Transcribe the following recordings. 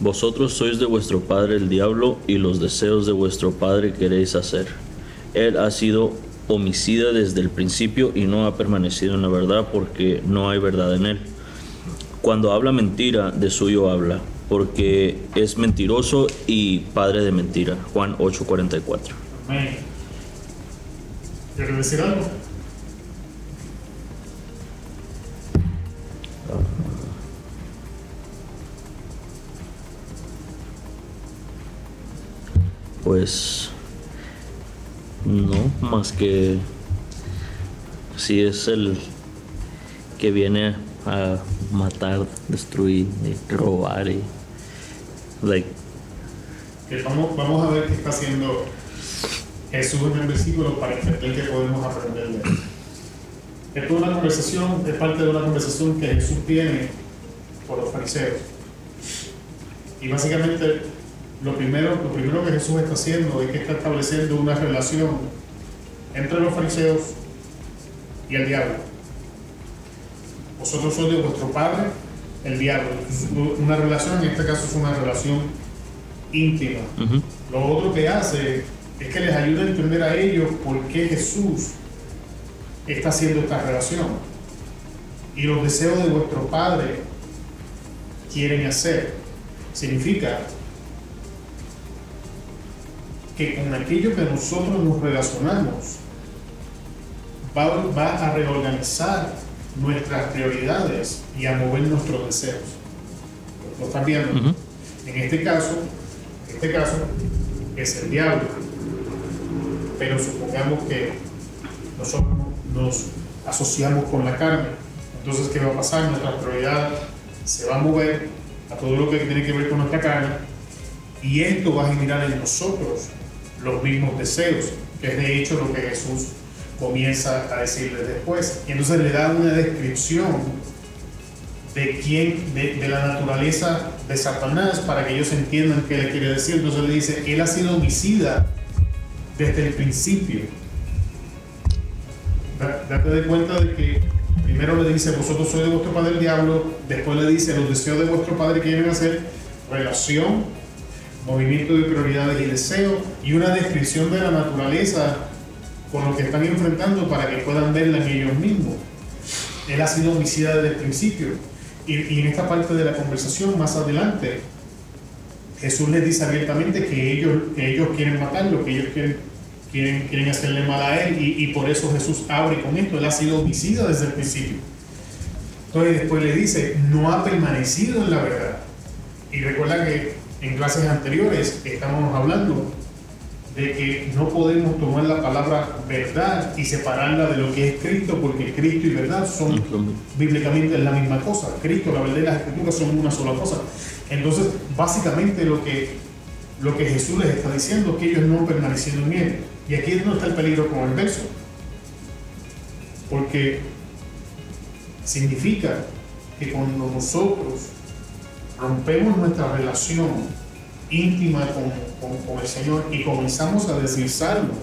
Vosotros sois de vuestro padre el diablo y los deseos de vuestro padre queréis hacer. Él ha sido homicida desde el principio y no ha permanecido en la verdad porque no hay verdad en él. Cuando habla mentira, de suyo habla, porque es mentiroso y padre de mentira. Juan 8:44. Amén. ¿Quieres decir algo? Pues no, más que si es el que viene a matar, destruir, robar y like Que vamos, a ver qué está haciendo Jesús en el versículo para entender qué podemos aprender de él. Esto es una conversación, es parte de una conversación que Jesús tiene con los fariseos. Y básicamente lo primero, lo primero que Jesús está haciendo es que está estableciendo una relación entre los fariseos y el diablo. Vosotros sois de vuestro padre, el diablo. Una relación, en este caso es una relación íntima. Lo otro que hace es que les ayuda a entender a ellos por qué Jesús está haciendo esta relación. Y los deseos de vuestro Padre quieren hacer. Significa que con aquello que nosotros nos relacionamos va, va a reorganizar nuestras prioridades y a mover nuestros deseos. ¿Lo están viendo? En este caso, en este caso es el diablo. Pero supongamos que nosotros nos asociamos con la carne. Entonces, ¿qué va a pasar? Nuestra prioridad se va a mover a todo lo que tiene que ver con nuestra carne y esto va a generar en nosotros los mismos deseos, que es de hecho lo que Jesús comienza a decirles después. Y entonces le da una descripción de quién, de, la naturaleza de Satanás para que ellos entiendan qué le quiere decir. Entonces le dice, él ha sido homicida desde el principio. Da- Date de cuenta de que primero le dice, vosotros sois de vuestro padre el diablo, después le dice, los deseos de vuestro padre quieren hacer relación, movimiento de prioridades y deseos, y una descripción de la naturaleza con lo que están enfrentando para que puedan verla en ellos mismos. Él ha sido homicida desde el principio. Y, y en esta parte de la conversación, más adelante, Jesús les dice abiertamente que ellos, que ellos quieren matarlo, que ellos quieren, quieren, quieren hacerle mal a él, y, y por eso Jesús abre con esto. Él ha sido homicida desde el principio. Entonces después le dice, no ha permanecido en la verdad. Y recuerda que en clases anteriores estábamos hablando de que no podemos tomar la palabra verdad y separarla de lo que es Cristo, porque Cristo y verdad son bíblicamente la misma cosa. Cristo, la verdad y las escrituras son una sola cosa. Entonces, básicamente lo que, lo que Jesús les está diciendo es que ellos no permanecieron en Él. Y aquí es donde está el peligro con el verso. Porque significa que cuando nosotros rompemos nuestra relación íntima con, con- con el Señor y comenzamos a deslizarnos,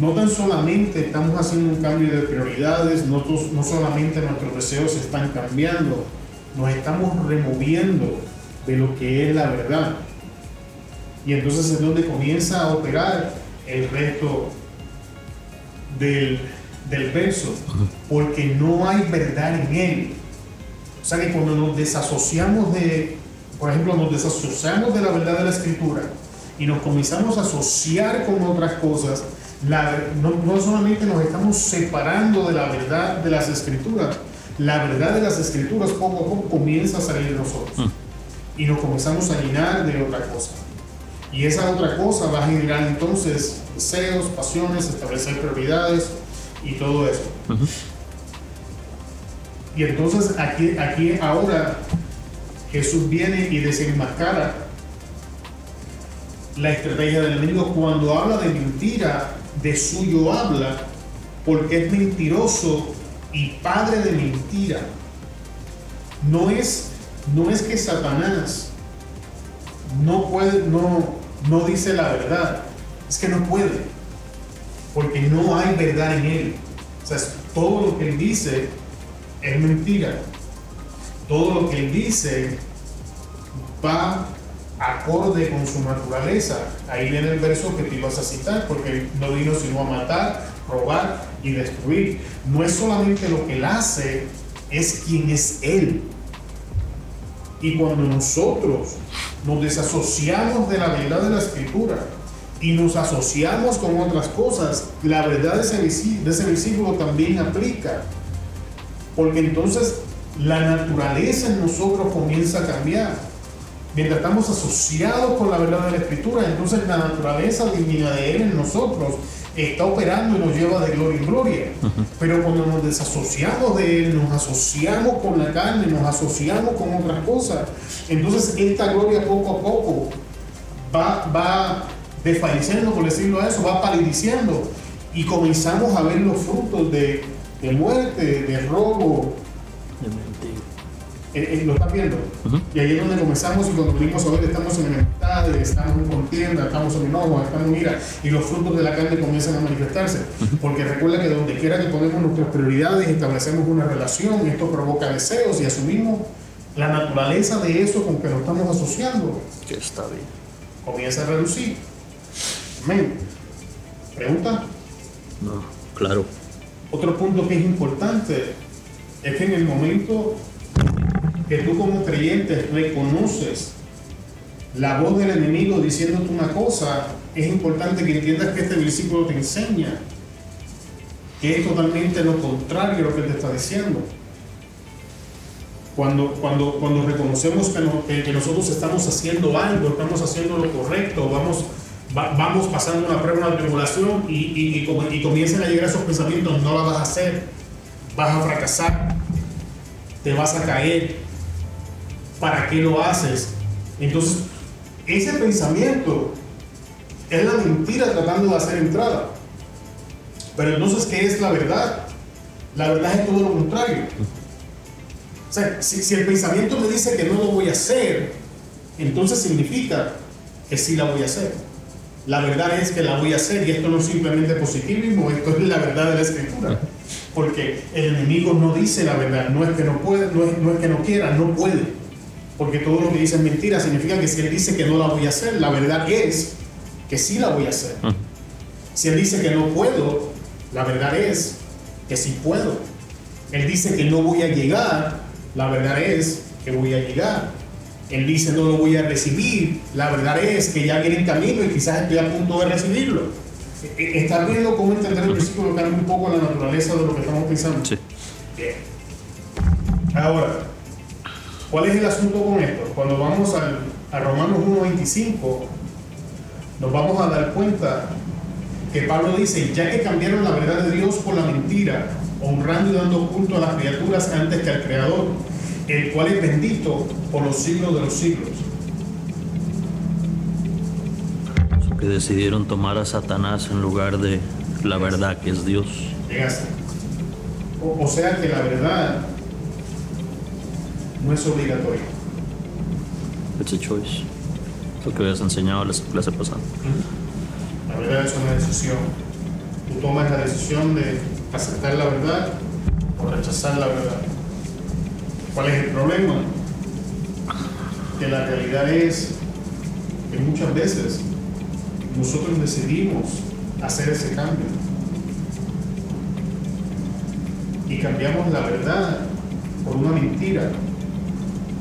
no tan solamente estamos haciendo un cambio de prioridades, no, no solamente nuestros deseos están cambiando, nos estamos removiendo de lo que es la verdad. Y entonces es donde comienza a operar el resto del, del verso, porque no hay verdad en él. O sea que cuando nos desasociamos de, por ejemplo, nos desasociamos de la verdad de la escritura y nos comenzamos a asociar con otras cosas, la- no, no solamente nos estamos separando de la verdad de las escrituras, la verdad de las escrituras poco a poco comienza a salir de nosotros y nos comenzamos a llenar de otra cosa. Y esa otra cosa va a generar entonces deseos, pasiones, establecer prioridades y todo eso. Y entonces aquí, aquí ahora Jesús viene y desenmascara la estrategia del enemigo cuando habla de mentira, de suyo habla, porque es mentiroso y padre de mentira. No es, no es que Satanás no puede, no, no dice la verdad, es que no puede, porque no hay verdad en él. O sea, todo lo que él dice es mentira. Todo lo que él dice va acorde con su naturaleza. Ahí viene el verso que te ibas a citar, porque no vino sino a matar, robar y destruir. No es solamente lo que él hace, es quien es él. Y cuando nosotros nos desasociamos de la verdad de la escritura y nos asociamos con otras cosas, la verdad de ese, de versículo también aplica. Porque entonces la naturaleza en nosotros comienza a cambiar. Mientras estamos asociados con la verdad de la escritura, entonces la naturaleza divina de Él en nosotros está operando y nos lleva de gloria en gloria. Pero cuando nos desasociamos de Él, nos asociamos con la carne, nos asociamos con otras cosas, entonces esta gloria poco a poco va, va desfalleciendo, por decirlo a eso, va palidiciendo y comenzamos a ver los frutos de, de muerte, de robo, eh, eh, lo estás viendo. Y ahí es donde comenzamos y cuando venimos a ver estamos en enemistad, estamos en contienda, estamos en enojo, estamos en ira y los frutos de la carne comienzan a manifestarse. Porque recuerda que donde quiera que ponemos nuestras prioridades, establecemos una relación, esto provoca deseos y asumimos la naturaleza de eso con que nos estamos asociando. Que está bien. Comienza a reducir. Amén. ¿Pregunta? No, claro. Otro punto que es importante es que en el momento que tú como creyente reconoces la voz del enemigo diciéndote una cosa, es importante que entiendas que este versículo te enseña que es totalmente lo contrario a lo que te está diciendo. Cuando, cuando, cuando reconocemos que, nosotros estamos haciendo algo, estamos haciendo lo correcto, vamos, vamos pasando una prueba, una tribulación y, y, y comienzan a llegar esos pensamientos, no la vas a hacer, vas a fracasar, te vas a caer, ¿para qué lo haces? Entonces, ese pensamiento es la mentira tratando de hacer entrada. Pero entonces, ¿qué es la verdad? La verdad es todo lo contrario. O sea, si, el pensamiento me dice que no lo voy a hacer, entonces significa que sí la voy a hacer. La verdad es que la voy a hacer y esto no es simplemente positivismo, esto es la verdad de la escritura. Porque el enemigo no dice la verdad, no es que no puede, no es, no es que no quiera, no puede porque todo lo que dice es mentira, significa que si él dice que no la voy a hacer, la verdad es que sí la voy a hacer. Ah. Si él dice que no puedo, la verdad es que sí puedo. Él dice que no voy a llegar, la verdad es que voy a llegar. Él dice no lo voy a recibir, la verdad es que ya viene en camino y quizás estoy a punto de recibirlo. E, e, ¿Estás viendo cómo entender el versículo cambia un poco la naturaleza de lo que estamos pensando? Sí. Bien. Ahora, ¿Cuál es el asunto con esto? Cuando vamos a Romanos 1.25, nos vamos a dar cuenta que Pablo dice, ya que cambiaron la verdad de Dios por la mentira, honrando y dando culto a las criaturas antes que al Creador, el cual es bendito por los siglos de los siglos. Que decidieron tomar a Satanás en lugar de la verdad que es Dios. O, o sea que la verdad no es obligatorio. It's a choice. Lo que habías enseñado la clase pasada. La verdad es una decisión. Tú tomas la decisión de aceptar la verdad o rechazar la verdad. ¿Cuál es el problema? Que la realidad es que muchas veces nosotros decidimos hacer ese cambio. Y cambiamos la verdad por una mentira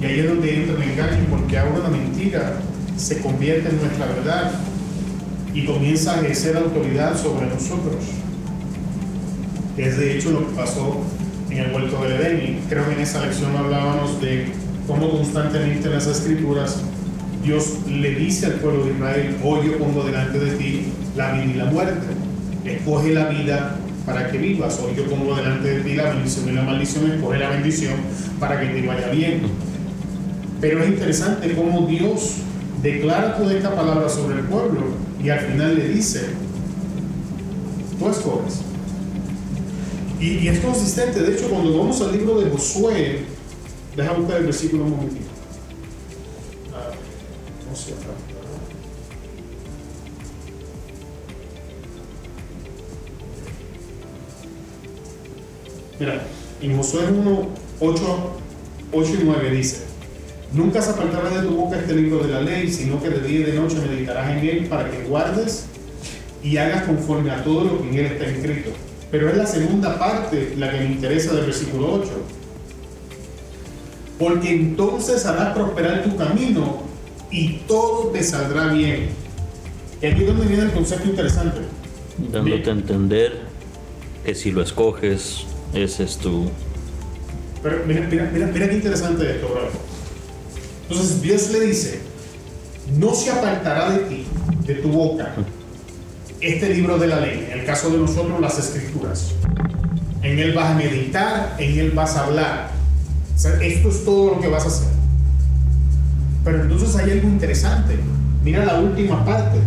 y ahí es donde entra el engaño, porque ahora la mentira se convierte en nuestra verdad y comienza a ejercer autoridad sobre nosotros. Es de hecho lo que pasó en el huerto de Edén. Y creo que en esa lección hablábamos de cómo constantemente en las escrituras Dios le dice al pueblo de Israel, hoy yo pongo delante de ti la vida y la muerte. Escoge la vida para que vivas. Hoy yo pongo delante de ti la bendición y la maldición. Escoge la bendición para que te vaya bien. Pero es interesante cómo Dios declara toda esta palabra sobre el pueblo y al final le dice, tú escoges. Y, es consistente, de hecho cuando vamos al libro de Josué, deja buscar el versículo un momentito. Ah, Mira, En Josué 1, 8, 8 y 9 dice, Nunca se apartará de tu boca este libro de la ley, sino que de día y de noche meditarás en él para que guardes y hagas conforme a todo lo que en él está escrito. Pero es la segunda parte la que me interesa del versículo 8. Porque entonces harás prosperar tu camino y todo te saldrá bien. Y aquí es donde viene el concepto interesante. Dándote a entender que si lo escoges, ese es tu... Pero mira, mira, mira, mira qué interesante esto, bro. Entonces Dios le dice, no se apartará de ti, de tu boca, este libro de la ley, en el caso de nosotros las escrituras. En él vas a meditar, en él vas a hablar. O sea, esto es todo lo que vas a hacer. Pero entonces hay algo interesante. Mira la última parte.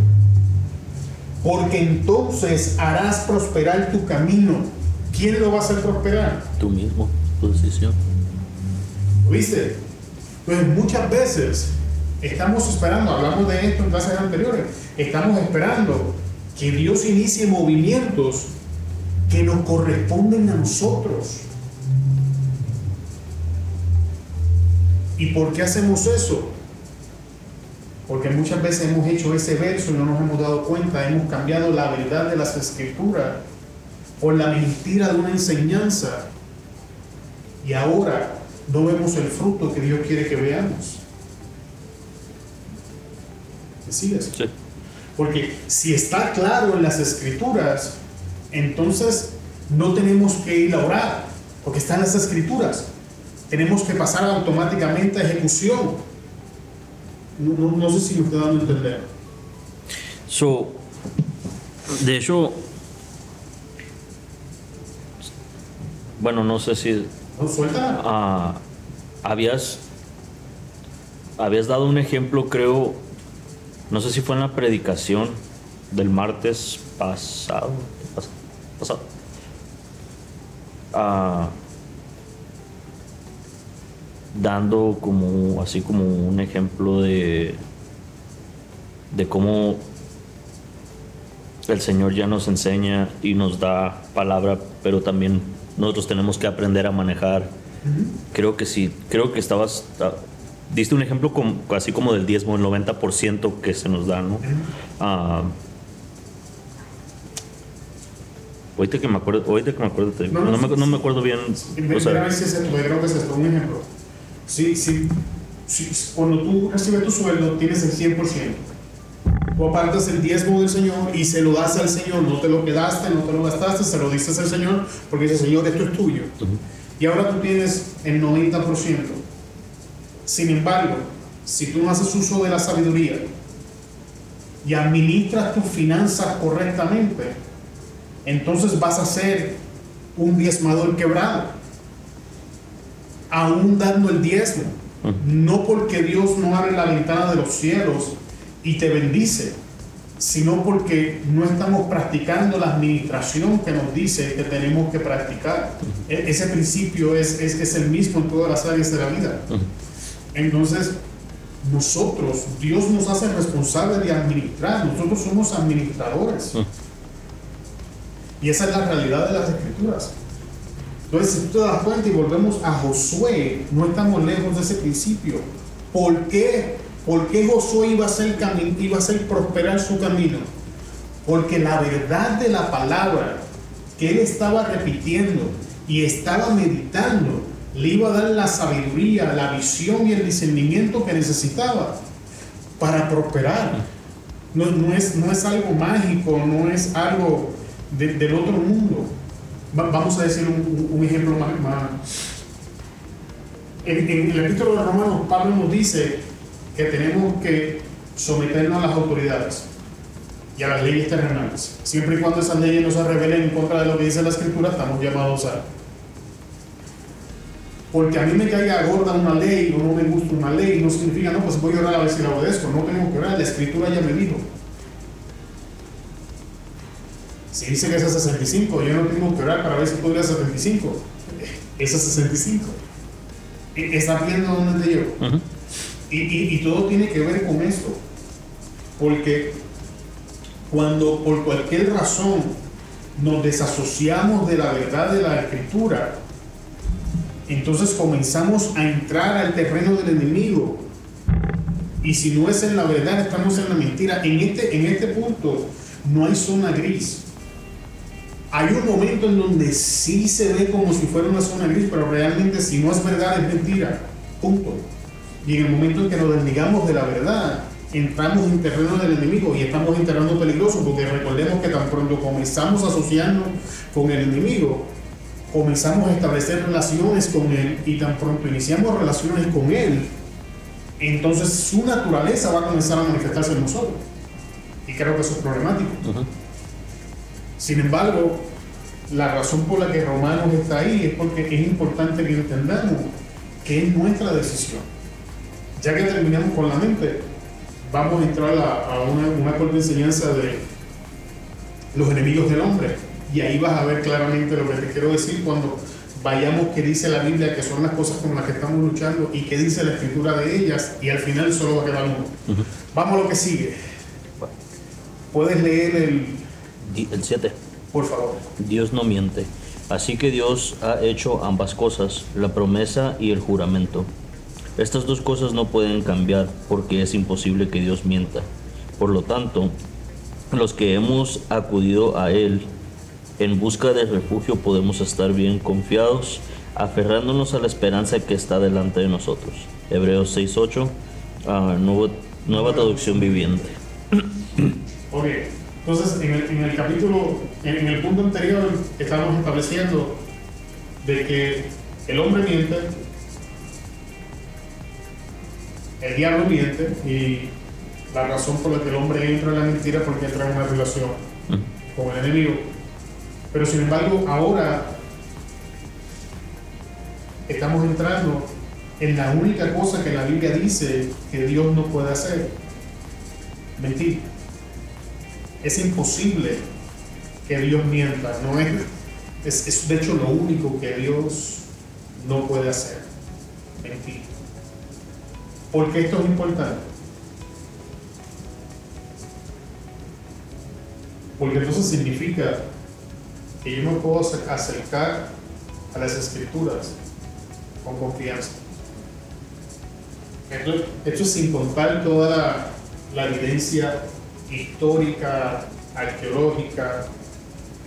Porque entonces harás prosperar tu camino. ¿Quién lo va a hacer prosperar? Tú mismo, tu decisión. ¿Viste? Entonces muchas veces estamos esperando, hablamos de esto en clases anteriores, estamos esperando que Dios inicie movimientos que nos corresponden a nosotros. ¿Y por qué hacemos eso? Porque muchas veces hemos hecho ese verso y no nos hemos dado cuenta, hemos cambiado la verdad de las escrituras por la mentira de una enseñanza. Y ahora no vemos el fruto que Dios quiere que veamos. ¿Me? Sí. Porque si está claro en las escrituras, entonces no tenemos que ir a orar, porque está en las escrituras. Tenemos que pasar automáticamente a ejecución. No, no- no sé si me estoy dando a entender. So, de hecho, bueno, no sé si No, suelta. ah, habías habías dado un ejemplo, creo, no sé si fue en la predicación del martes pasado, pas- pasado. Ah, dando como así como un ejemplo de de cómo el Señor ya nos enseña y nos da palabra, pero también nosotros tenemos que aprender a manejar. Creo que sí, creo que estabas, ah, diste un ejemplo como, así como del diezmo, el 90% que se nos da, ¿no? Ah, ahorita que me acuerdo, ahorita que me acuerdo, No, no, no, me, sí, no me sí. acuerdo bien. O sea, es esto, porque creo que esto, un ejemplo. Si, si, si- cuando tú recibes tu sueldo, tienes el 100%. Tú apartas el diezmo del Señor y se lo das al Señor. No te lo quedaste, no te lo gastaste, se lo diste al Señor porque dice, Señor, esto es tuyo. Y ahora tú tienes el 90%. Sin embargo, si tú no haces uso de la sabiduría y administras tus finanzas correctamente, entonces vas a ser un diezmador quebrado, aún dando el diezmo. No porque Dios no abre la ventana de los cielos y te bendice, sino porque no estamos practicando la administración que nos dice que tenemos que practicar. E- ese principio es, es, es el mismo en todas las áreas de la vida. Entonces, nosotros, Dios nos hace responsables de administrar, nosotros somos administradores. Y esa es la realidad de las escrituras. Entonces, si tú te das cuenta y volvemos a Josué, no estamos lejos de ese principio. ¿Por qué? ¿Por qué Josué iba a hacer, iba a hacer prosperar su camino? Porque la verdad de la palabra que él estaba repitiendo y estaba meditando le iba a dar la sabiduría, la visión y el discernimiento que necesitaba para prosperar. No, es, no es algo mágico, no es algo de- del otro mundo. Va- vamos a decir un, ejemplo más. En, el epístolo de Romanos, Pablo nos dice que tenemos que someternos a las autoridades y a las leyes terrenales. Siempre y cuando esas leyes no se rebelen en contra de lo que dice la escritura, estamos llamados a. Porque a mí me caiga gorda una ley o no me gusta una ley, no significa, no, pues voy a orar a ver si la obedezco. No tenemos que orar, la escritura ya me dijo. Si dice que es a 65, yo no tengo que orar para ver si podría 75. Es a 65. E- ¿Estás viendo dónde te llevo? Y, y- y todo tiene que ver con esto. Porque cuando por cualquier razón nos desasociamos de la verdad de la escritura, entonces comenzamos a entrar al terreno del enemigo. Y si no es en la verdad, estamos en la mentira. En este, en este punto no hay zona gris. Hay un momento en donde sí se ve como si fuera una zona gris, pero realmente si no es verdad es mentira. Punto. Y en el momento en que nos desligamos de la verdad, entramos en terreno del enemigo y estamos en terreno peligroso, porque recordemos que tan pronto comenzamos a asociarnos con el enemigo, comenzamos a establecer relaciones con él y tan pronto iniciamos relaciones con él, entonces su naturaleza va a comenzar a manifestarse en nosotros. Y creo que eso es problemático. Sin embargo, la razón por la que Romanos está ahí es porque es importante que entendamos que es nuestra decisión. Ya que terminamos con la mente, vamos a entrar a, una, una corta enseñanza de los enemigos del hombre. Y ahí vas a ver claramente lo que te quiero decir cuando vayamos qué dice la Biblia, que son las cosas con las que estamos luchando y qué dice la escritura de ellas. Y al final solo va a quedar uno. Vamos a lo que sigue. ¿Puedes leer el... El 7. Por favor. Dios no miente. Así que Dios ha hecho ambas cosas, la promesa y el juramento. Estas dos cosas no pueden cambiar porque es imposible que Dios mienta. Por lo tanto, los que hemos acudido a Él en busca de refugio podemos estar bien confiados, aferrándonos a la esperanza que está delante de nosotros. Hebreos 6.8, uh, nueva, nueva traducción viviente. Ok, entonces en el, en el capítulo, en, en, el punto anterior, estamos estableciendo de que el hombre miente, el diablo miente y la razón por la que el hombre entra en la mentira es porque entra en una relación con el enemigo. Pero sin embargo, ahora estamos entrando en la única cosa que la Biblia dice que Dios no puede hacer. Mentir. Es imposible que Dios mienta. No es, es, es de hecho lo único que Dios no puede hacer. Mentir. Porque esto es importante. Porque entonces significa que yo me puedo acercar a las escrituras con confianza. Esto, esto sin contar toda la, la, evidencia histórica, arqueológica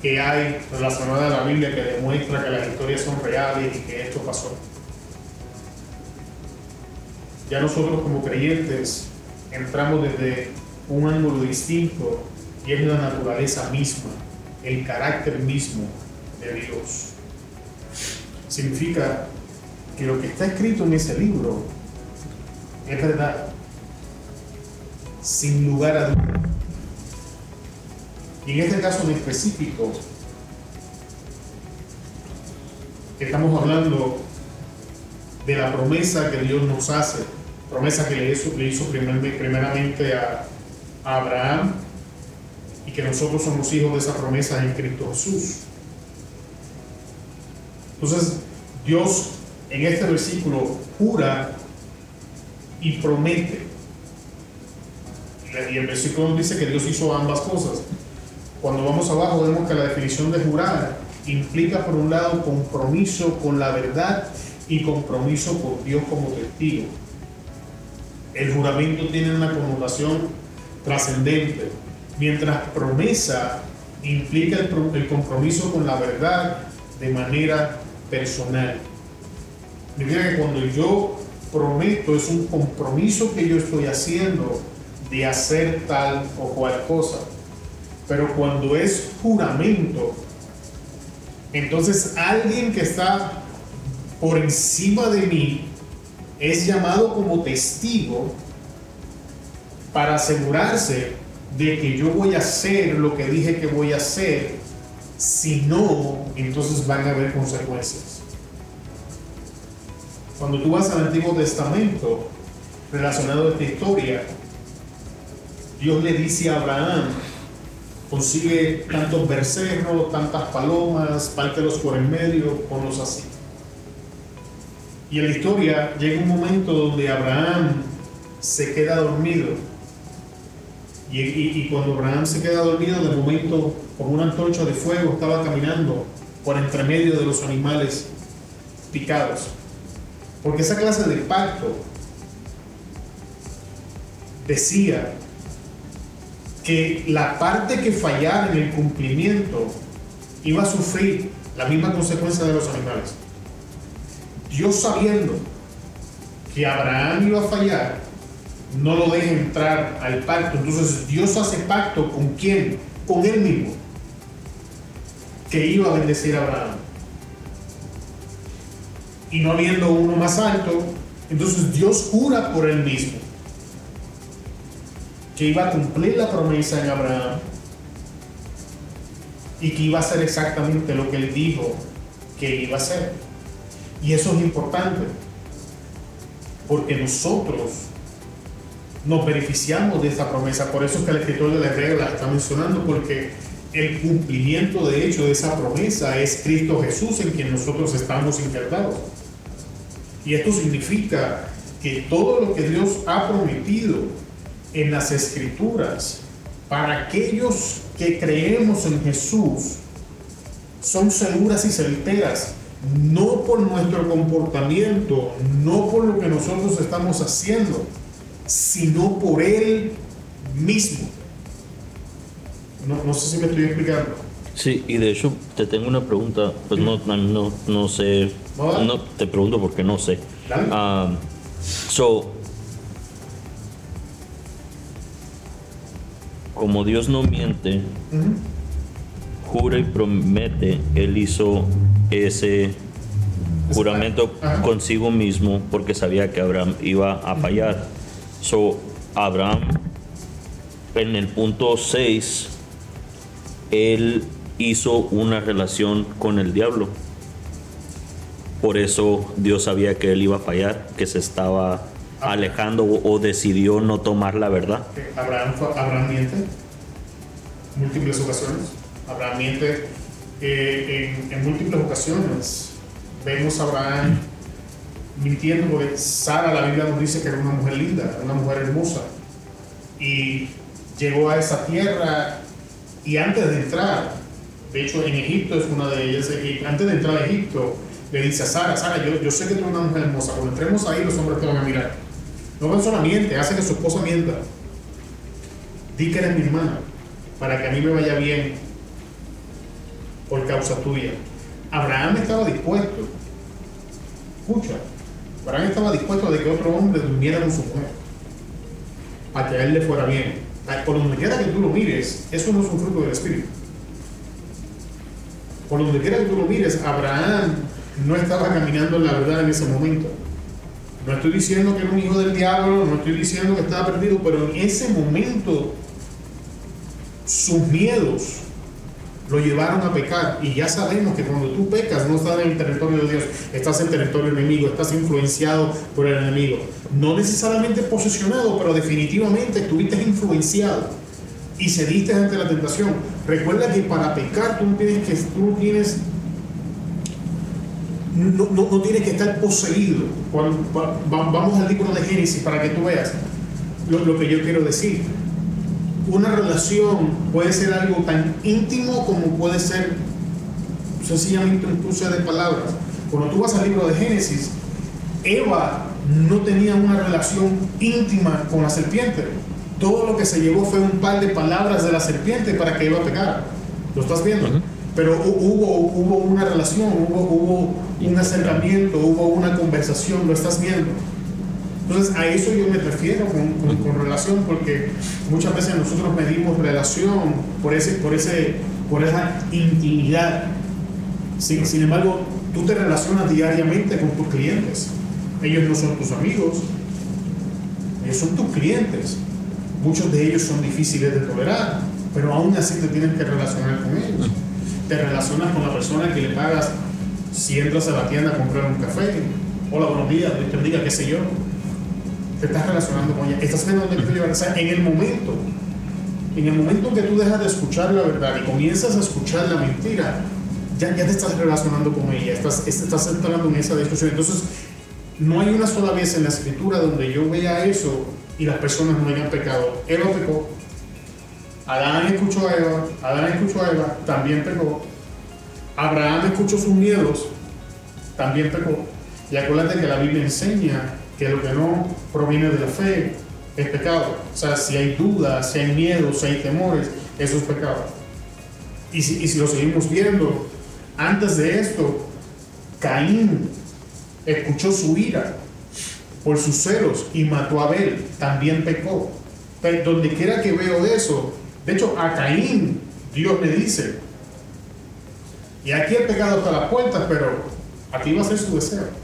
que hay relacionada a la Biblia que demuestra que las historias son reales y que esto pasó. Ya nosotros como creyentes entramos desde un ángulo distinto y es la naturaleza misma, el carácter mismo de Dios. Significa que lo que está escrito en ese libro es verdad, sin lugar a duda. Y en este caso en específico, estamos hablando de la promesa que Dios nos hace, promesa que le hizo, le primeramente a, Abraham que nosotros somos hijos de esa promesa en Cristo Jesús. Entonces, Dios en este versículo jura y promete. Y el versículo dice que Dios hizo ambas cosas. Cuando vamos abajo vemos que la definición de jurar implica por un lado compromiso con la verdad y compromiso con Dios como testigo. El juramento tiene una connotación trascendente, mientras promesa implica el, compromiso con la verdad de manera personal. Mira que cuando yo prometo es un compromiso que yo estoy haciendo de hacer tal o cual cosa. Pero cuando es juramento, entonces alguien que está por encima de mí es llamado como testigo para asegurarse de que yo voy a hacer lo que dije que voy a hacer. Si no, entonces van a haber consecuencias. Cuando tú vas al Antiguo Testamento, relacionado a esta historia, Dios le dice a Abraham, consigue tantos becerros, tantas palomas, pártelos por el medio, ponlos así. Y en la historia llega un momento donde Abraham se queda dormido. Y, cuando Abraham se queda dormido, de momento, con una antorcha de fuego, estaba caminando por entre medio de los animales picados. Porque esa clase de pacto decía que la parte que fallara en el cumplimiento iba a sufrir la misma consecuencia de los animales. Dios sabiendo que Abraham iba a fallar, no lo deja entrar al pacto. Entonces Dios hace pacto con quién? Con él mismo, que iba a bendecir a Abraham. Y no habiendo uno más alto, entonces Dios jura por él mismo que iba a cumplir la promesa en Abraham y que iba a hacer exactamente lo que él dijo que iba a hacer. Y eso es importante, porque nosotros nos beneficiamos de esta promesa. Por eso es que el escritor de la Hebrea la está mencionando, porque el cumplimiento de hecho de esa promesa es Cristo Jesús en quien nosotros estamos injertados. Y esto significa que todo lo que Dios ha prometido en las escrituras para aquellos que creemos en Jesús son seguras y certeras, no por nuestro comportamiento, no por lo que nosotros estamos haciendo, sino por Él mismo. No, sé si me estoy explicando. Sí, y de hecho te tengo una pregunta, pues no, no, no sé, no, te pregunto porque no sé. Um, so, como Dios no miente, jura y promete, Él hizo ese juramento consigo mismo porque sabía que Abraham iba a fallar. So, Abraham, en el punto 6, él hizo una relación con el diablo. Por eso Dios sabía que él iba a fallar, que se estaba alejando o, decidió no tomar la verdad. Abraham, Abraham miente múltiples ocasiones. Abraham miente eh, en, múltiples ocasiones. Vemos a Abraham mintiendo porque Sara, la Biblia nos dice que era una mujer linda, una mujer hermosa. Y llegó a esa tierra y antes de entrar, de hecho en Egipto es una de ellas, antes de entrar a Egipto, le dice a Sara, Sara, yo, yo sé que tú eres una mujer hermosa, cuando entremos ahí los hombres te van a mirar. No solamente hace que su esposa mienta. Di que eres mi hermana, para que a mí me vaya bien por causa tuya. Abraham estaba dispuesto, escucha, Abraham estaba dispuesto a que otro hombre durmiera con su mujer, para que a él le fuera bien. Por donde quiera que tú lo mires, eso no es un fruto del Espíritu. Por donde quiera que tú lo mires, Abraham no estaba caminando en la verdad en ese momento. No estoy diciendo que era un hijo del diablo, no estoy diciendo que estaba perdido, pero en ese momento sus miedos lo llevaron a pecar. Y ya sabemos que cuando tú pecas no estás en el territorio de Dios, estás en territorio enemigo, estás influenciado por el enemigo. No necesariamente posesionado, pero definitivamente estuviste influenciado y cediste ante la tentación. Recuerda que para pecar tú no tienes que, tú tienes no, no, no tienes que estar poseído. vamos al libro de Génesis para que tú veas lo, lo, que yo quiero decir. Una relación puede ser algo tan íntimo como puede ser sencillamente un cruce de palabras. Cuando tú vas al libro de Génesis, Eva no tenía una relación íntima con la serpiente. Todo lo que se llevó fue un par de palabras de la serpiente para que Eva pecara. ¿Lo estás viendo? Pero hubo, hubo una relación, hubo, hubo un acercamiento, hubo una conversación, lo estás viendo. Entonces a eso yo me refiero con, relación, porque muchas veces nosotros medimos relación por, ese, por, ese, por esa intimidad. Sin, sin embargo, tú te relacionas diariamente con tus clientes. Ellos no son tus amigos, ellos son tus clientes. Muchos de ellos son difíciles de tolerar, pero aún así te tienes que relacionar con ellos. Te relacionas con la persona que le pagas si entras a la tienda a comprar un café, hola, buenos días, Dios te bendiga, qué sé yo, te estás relacionando con ella, estás viendo dónde te llevar. O sea, en el momento, en el momento que tú dejas de escuchar la verdad y comienzas a escuchar la mentira, ya, ya te estás relacionando con ella, estás, estás entrando en esa discusión. Entonces, no hay una sola vez en la escritura donde yo vea eso y las personas no hayan pecado. Eva pecó, Adán escuchó a Eva, Adán escuchó a Eva, también pecó. Abraham escuchó sus miedos, también pecó. Y acuérdate que la Biblia enseña que lo que no proviene de la fe es pecado. O sea, si hay dudas, si hay miedos, si hay temores, eso es pecado. Y si, lo seguimos viendo, antes de esto, Caín escuchó su ira por sus celos y mató a Abel, también pecó. Pero donde quiera que veo eso, de hecho a Caín Dios le dice, y aquí el pecado está a las puertas, pero aquí va a ser su deseo.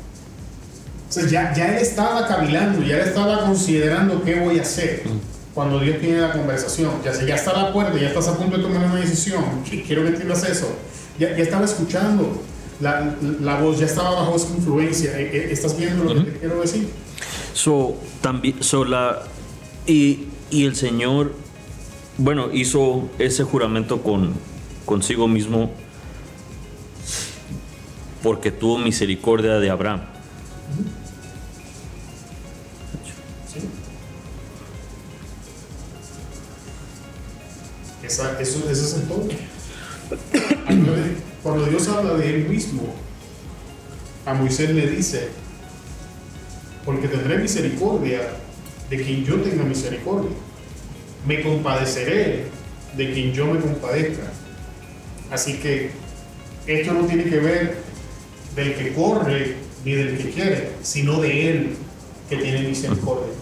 O sea, ya, ya él estaba cavilando, ya él estaba considerando qué voy a hacer cuando Dios tiene la conversación. Ya, ya está a la puerta, ya estás a punto de tomar una decisión, quiero que entiendas eso. Ya, ya estaba escuchando la, la, voz, ya estaba bajo esa influencia. Eh, eh, ¿Estás viendo lo que te quiero decir? So, también, so la, y, y el Señor, bueno, hizo ese juramento con, consigo mismo porque tuvo misericordia de Abraham. Sí. Esa, eso, eso es el todo. Cuando Dios habla de Él mismo, a Moisés le dice, porque tendré misericordia de quien yo tenga misericordia. Me compadeceré de quien yo me compadezca. Así que esto no tiene que ver del que corre ni del que quiere, sino de Él que tiene misericordia.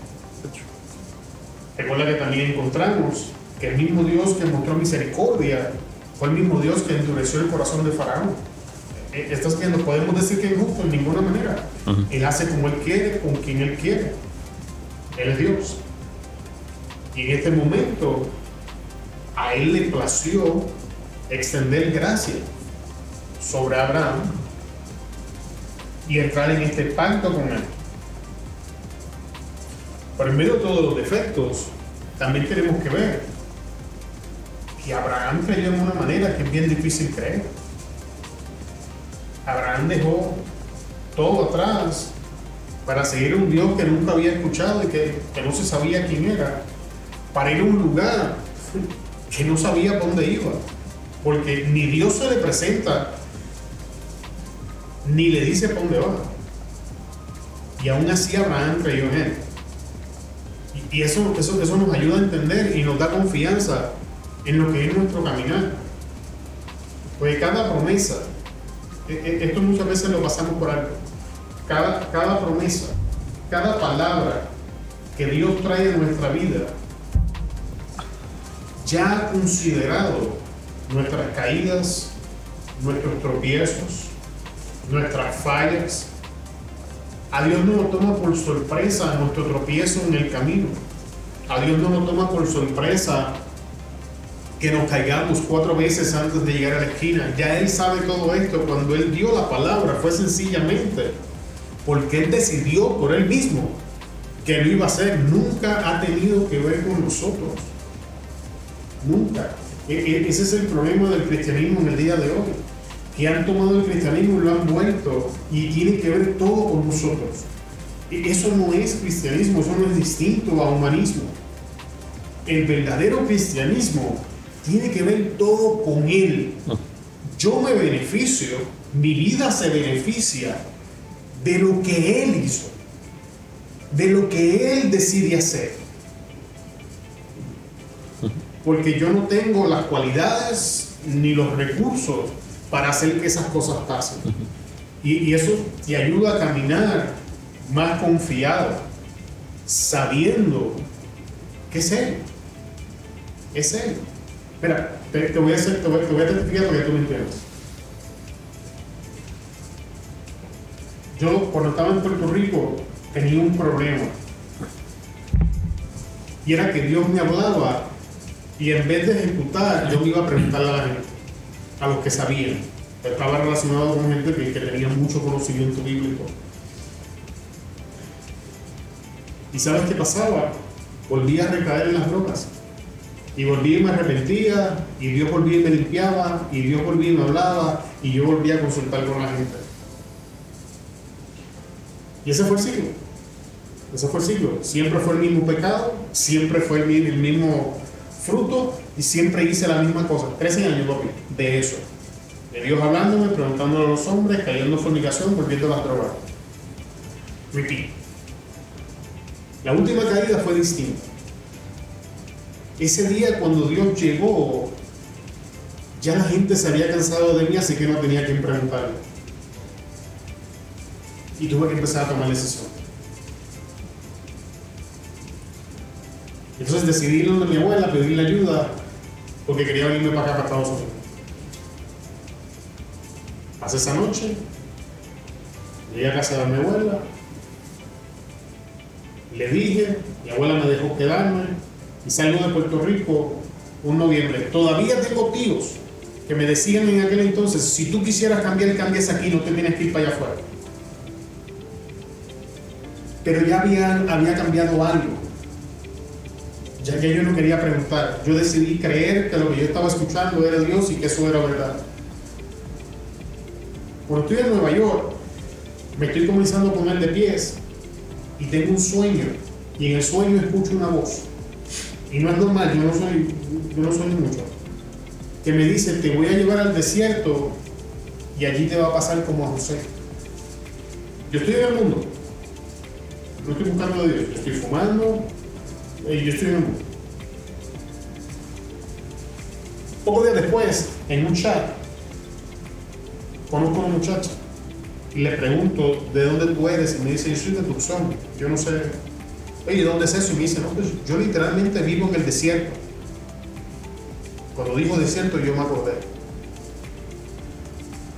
Recuerda que también encontramos que el mismo Dios que mostró misericordia fue el mismo Dios que endureció el corazón de Faraón. Eh, Estás viendo, podemos decir que es justo en ninguna manera. Él hace como Él quiere, con quien Él quiere. Él es Dios. Y en este momento, a Él le plació extender gracia sobre Abraham y entrar en este pacto con Él. Pero en medio de todos los defectos, también tenemos que ver que Abraham creyó en una manera que es bien difícil creer. Abraham dejó todo atrás para seguir un Dios que nunca había escuchado y que, que no se sabía quién era, para ir a un lugar que no sabía dónde iba, porque ni Dios se le presenta, ni le dice para dónde va. Y aún así Abraham creyó en él. Y, y eso, eso, eso nos ayuda a entender y nos da confianza en lo que es nuestro caminar. Porque cada promesa, e- e- esto muchas veces lo pasamos por alto, cada, cada promesa, cada palabra que Dios trae a nuestra vida, ya ha considerado nuestras caídas, nuestros tropiezos, nuestras fallas. A Dios no nos toma por sorpresa nuestro tropiezo en el camino. A Dios no nos toma por sorpresa que nos caigamos cuatro veces antes de llegar a la esquina. Ya Él sabe todo esto. Cuando Él dio la palabra fue sencillamente porque Él decidió por Él mismo que lo iba a hacer. Nunca ha tenido que ver con nosotros. Nunca. E- e- Ese es el problema del cristianismo en el día de hoy. Que han tomado el cristianismo y lo han vuelto y tiene que ver todo con nosotros. E- Eso no es cristianismo, eso no es distinto a humanismo. El verdadero cristianismo tiene que ver todo con Él. Yo me beneficio, mi vida se beneficia de lo que Él hizo, de lo que Él decide hacer. Porque yo no tengo las cualidades ni los recursos para hacer que esas cosas pasen. Y, y eso te ayuda a caminar más confiado, sabiendo que es Él. Es Él. Espera, te, voy a hacer, te voy, te voy a testificar para que tú me entiendas. Yo, cuando estaba en Puerto Rico, tenía un problema. Y era que Dios me hablaba y en vez de ejecutar, yo me iba a preguntarle a la gente, a los que sabían. Estaba relacionado con gente que, tenía mucho conocimiento bíblico. ¿Y sabes qué pasaba? Volvía a recaer en las drogas. Y volvía y me arrepentía, y Dios volvía y me limpiaba, y Dios volvía y me hablaba, y yo volvía a consultar con la gente. Y ese fue el ciclo. Ese fue el ciclo. Siempre fue el mismo pecado, siempre fue el mismo fruto, y siempre hice la misma cosa. 13 años, papi, de eso. De Dios hablándome, preguntándole a los hombres, cayendo en fornicación, volviendo a las drogas. Repeat. La última caída fue distinta. Ese día cuando Dios llegó, ya la gente se había cansado de mí, así que no tenía quien preguntarle. Y tuve que empezar a tomar decisión. Entonces decidí ir a mi abuela, pedirle ayuda, porque quería venirme para acá, para Estados Unidos. Pasé esa noche, llegué a casa de mi abuela, le dije, mi abuela me dejó quedarme y salgo de Puerto Rico un noviembre. Todavía tengo tíos que me decían en aquel entonces, si tú quisieras cambiar, cambias aquí, no te tienes que ir para allá afuera. Pero ya había, había cambiado algo. Ya que yo no quería preguntar. Yo decidí creer que lo que yo estaba escuchando era Dios y que eso era verdad. Cuando estoy en Nueva York, me estoy comenzando a poner de pies y tengo un sueño. Y en el sueño escucho una voz. Y no es normal, yo no soy, yo no soy mucho. Que me dice, te voy a llevar al desierto y allí te va a pasar como a José. Yo estoy en el mundo. No estoy buscando a Dios. Yo estoy fumando y yo estoy en el mundo. Poco días después, en un chat, conozco a una muchacha y le pregunto de dónde tú eres y me dice, yo soy de Tucson, yo no sé, oye, ¿dónde es eso? Y me dice, no, pues yo literalmente vivo en el desierto. Cuando dijo desierto yo me acordé.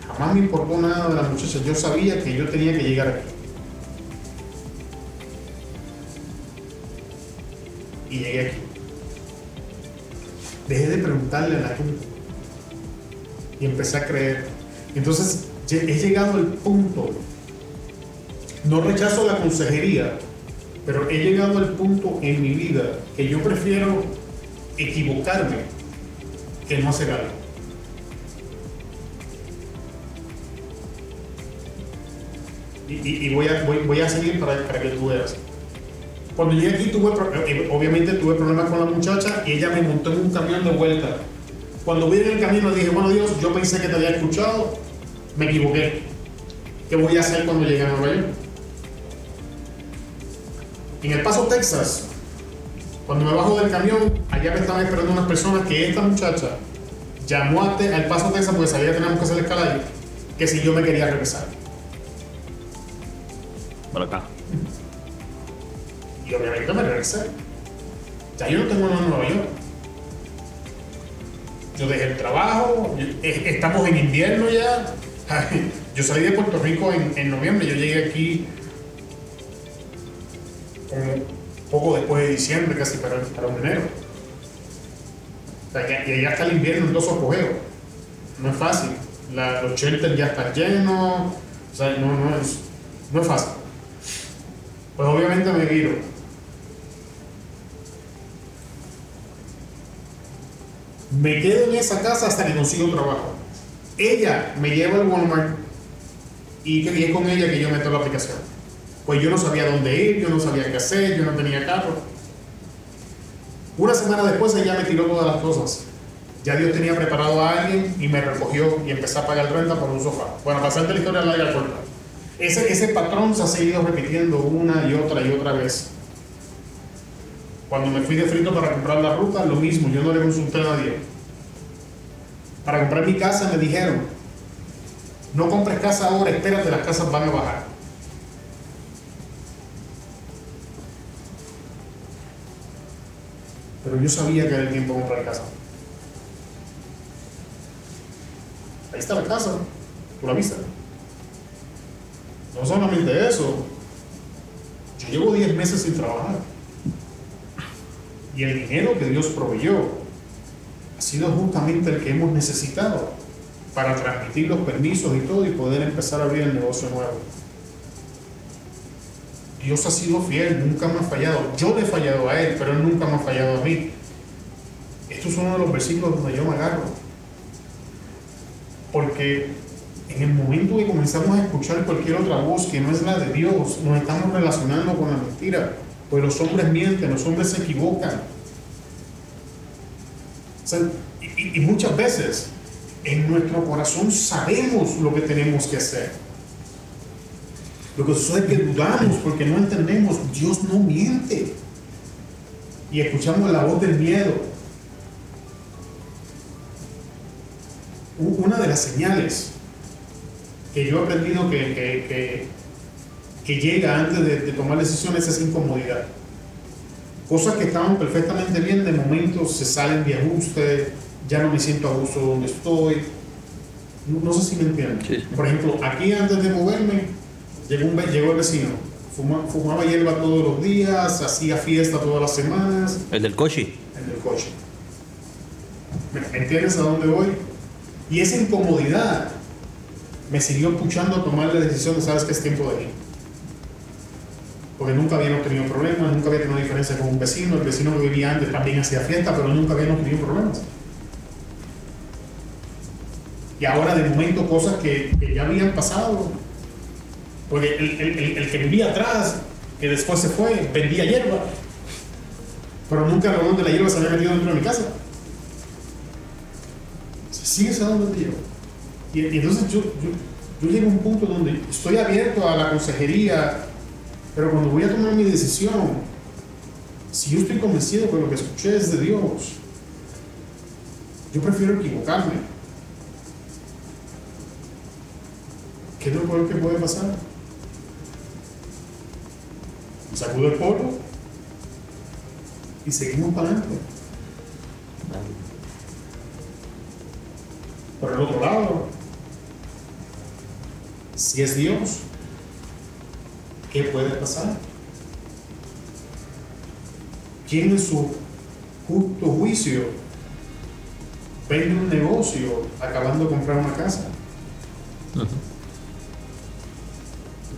Jamás me importó nada de la muchacha, yo sabía que yo tenía que llegar aquí. Y llegué aquí. Dejé de preguntarle a la gente y empecé a creer. Entonces he llegado al punto, no rechazo la consejería, pero he llegado al punto en mi vida que yo prefiero equivocarme que no hacer algo. Y, voy, a, voy, a seguir para, para que tú veas. Cuando llegué aquí, tuve, eh, obviamente tuve problemas con la muchacha y ella me montó en un camión de vuelta. Cuando voy en el camino dije, bueno Dios, yo pensé que te había escuchado, me equivoqué. ¿Qué voy a hacer cuando llegue a Nueva York? En El Paso, Texas, cuando me bajo del camión, allá me estaban esperando unas personas que esta muchacha llamó a al Paso, Texas, porque sabía que teníamos que hacer la escala que si yo me quería regresar. Para acá. Y obviamente me regresé. Ya yo no tengo nada en Nueva York. Yo dejé el trabajo, eh, estamos en invierno ya. Yo salí de Puerto Rico en, noviembre, yo llegué aquí un poco después de diciembre, casi para, para un enero. y allá está el invierno en dos apogeo. No es fácil. los shelters ya están llenos. O sea, no, no, es, no es fácil. Pues obviamente me viro Me quedo en esa casa hasta que consigo un trabajo. Ella me lleva al Walmart y que con ella que yo meto la aplicación. Pues yo no sabía dónde ir, yo no sabía qué hacer, yo no tenía carro. Una semana después ella me tiró todas las cosas. Ya Dios tenía preparado a alguien y me recogió y empecé a pagar renta por un sofá. Bueno, pasando la historia larga corta. Ese, ese patrón se ha seguido repitiendo una y otra y otra vez. Cuando me fui de frito para comprar la ruta, lo mismo, yo no le consulté a nadie. Para comprar mi casa me dijeron, no compres casa ahora, espérate, las casas van a bajar. Pero yo sabía que era el tiempo de comprar casa. Ahí está la casa, por la vista. No solamente eso, yo llevo 10 meses sin trabajar y el dinero que Dios proveyó ha sido justamente el que hemos necesitado para transmitir los permisos y todo y poder empezar a abrir el negocio nuevo. Dios ha sido fiel, nunca me ha fallado. Yo le he fallado a Él, pero Él nunca me ha fallado a mí. Esto es uno de los versículos donde yo me agarro. Porque en el momento que comenzamos a escuchar cualquier otra voz que no es la de Dios, nos estamos relacionando con la mentira. Pues los hombres mienten, los hombres se equivocan. y, muchas veces en nuestro corazón sabemos lo que tenemos que hacer. Lo que sucede es que dudamos porque no entendemos. Dios no miente. Y escuchamos la voz del miedo. Una de las señales que yo he aprendido que, que, llega antes de, de tomar decisiones es incomodidad. Cosas que estaban perfectamente bien, de momento se salen de ajuste, ya no me siento a gusto donde estoy. No, sé si me entienden. Por ejemplo, aquí antes de moverme, llegó, un, llegó el vecino. fumaba hierba todos los días, hacía fiesta todas las semanas. ¿El del coche? El del coche. ¿Me entiendes a dónde voy? Y esa incomodidad me siguió puchando a tomar la decisión de, sabes que es tiempo de ir. Porque nunca habíamos tenido problemas, nunca había tenido diferencia con un vecino, el vecino que vivía antes también hacía fiesta, pero nunca habíamos tenido problemas. Y ahora de momento cosas que, ya habían pasado. Porque el, que vivía atrás, que después se fue, vendía hierba. Pero nunca el de la hierba se había metido dentro de mi casa. Se sigue sabiendo el Y, y entonces yo, yo, llego a un punto donde estoy abierto a la consejería, pero cuando voy a tomar mi decisión, si yo estoy convencido que lo que escuché es de Dios, yo prefiero equivocarme ¿Qué es lo peor que puede pasar? Sacudo el polvo y seguimos para adelante. Por el otro lado, si es Dios, ¿qué puede pasar? ¿Quién en su justo juicio vende un negocio acabando de comprar una casa?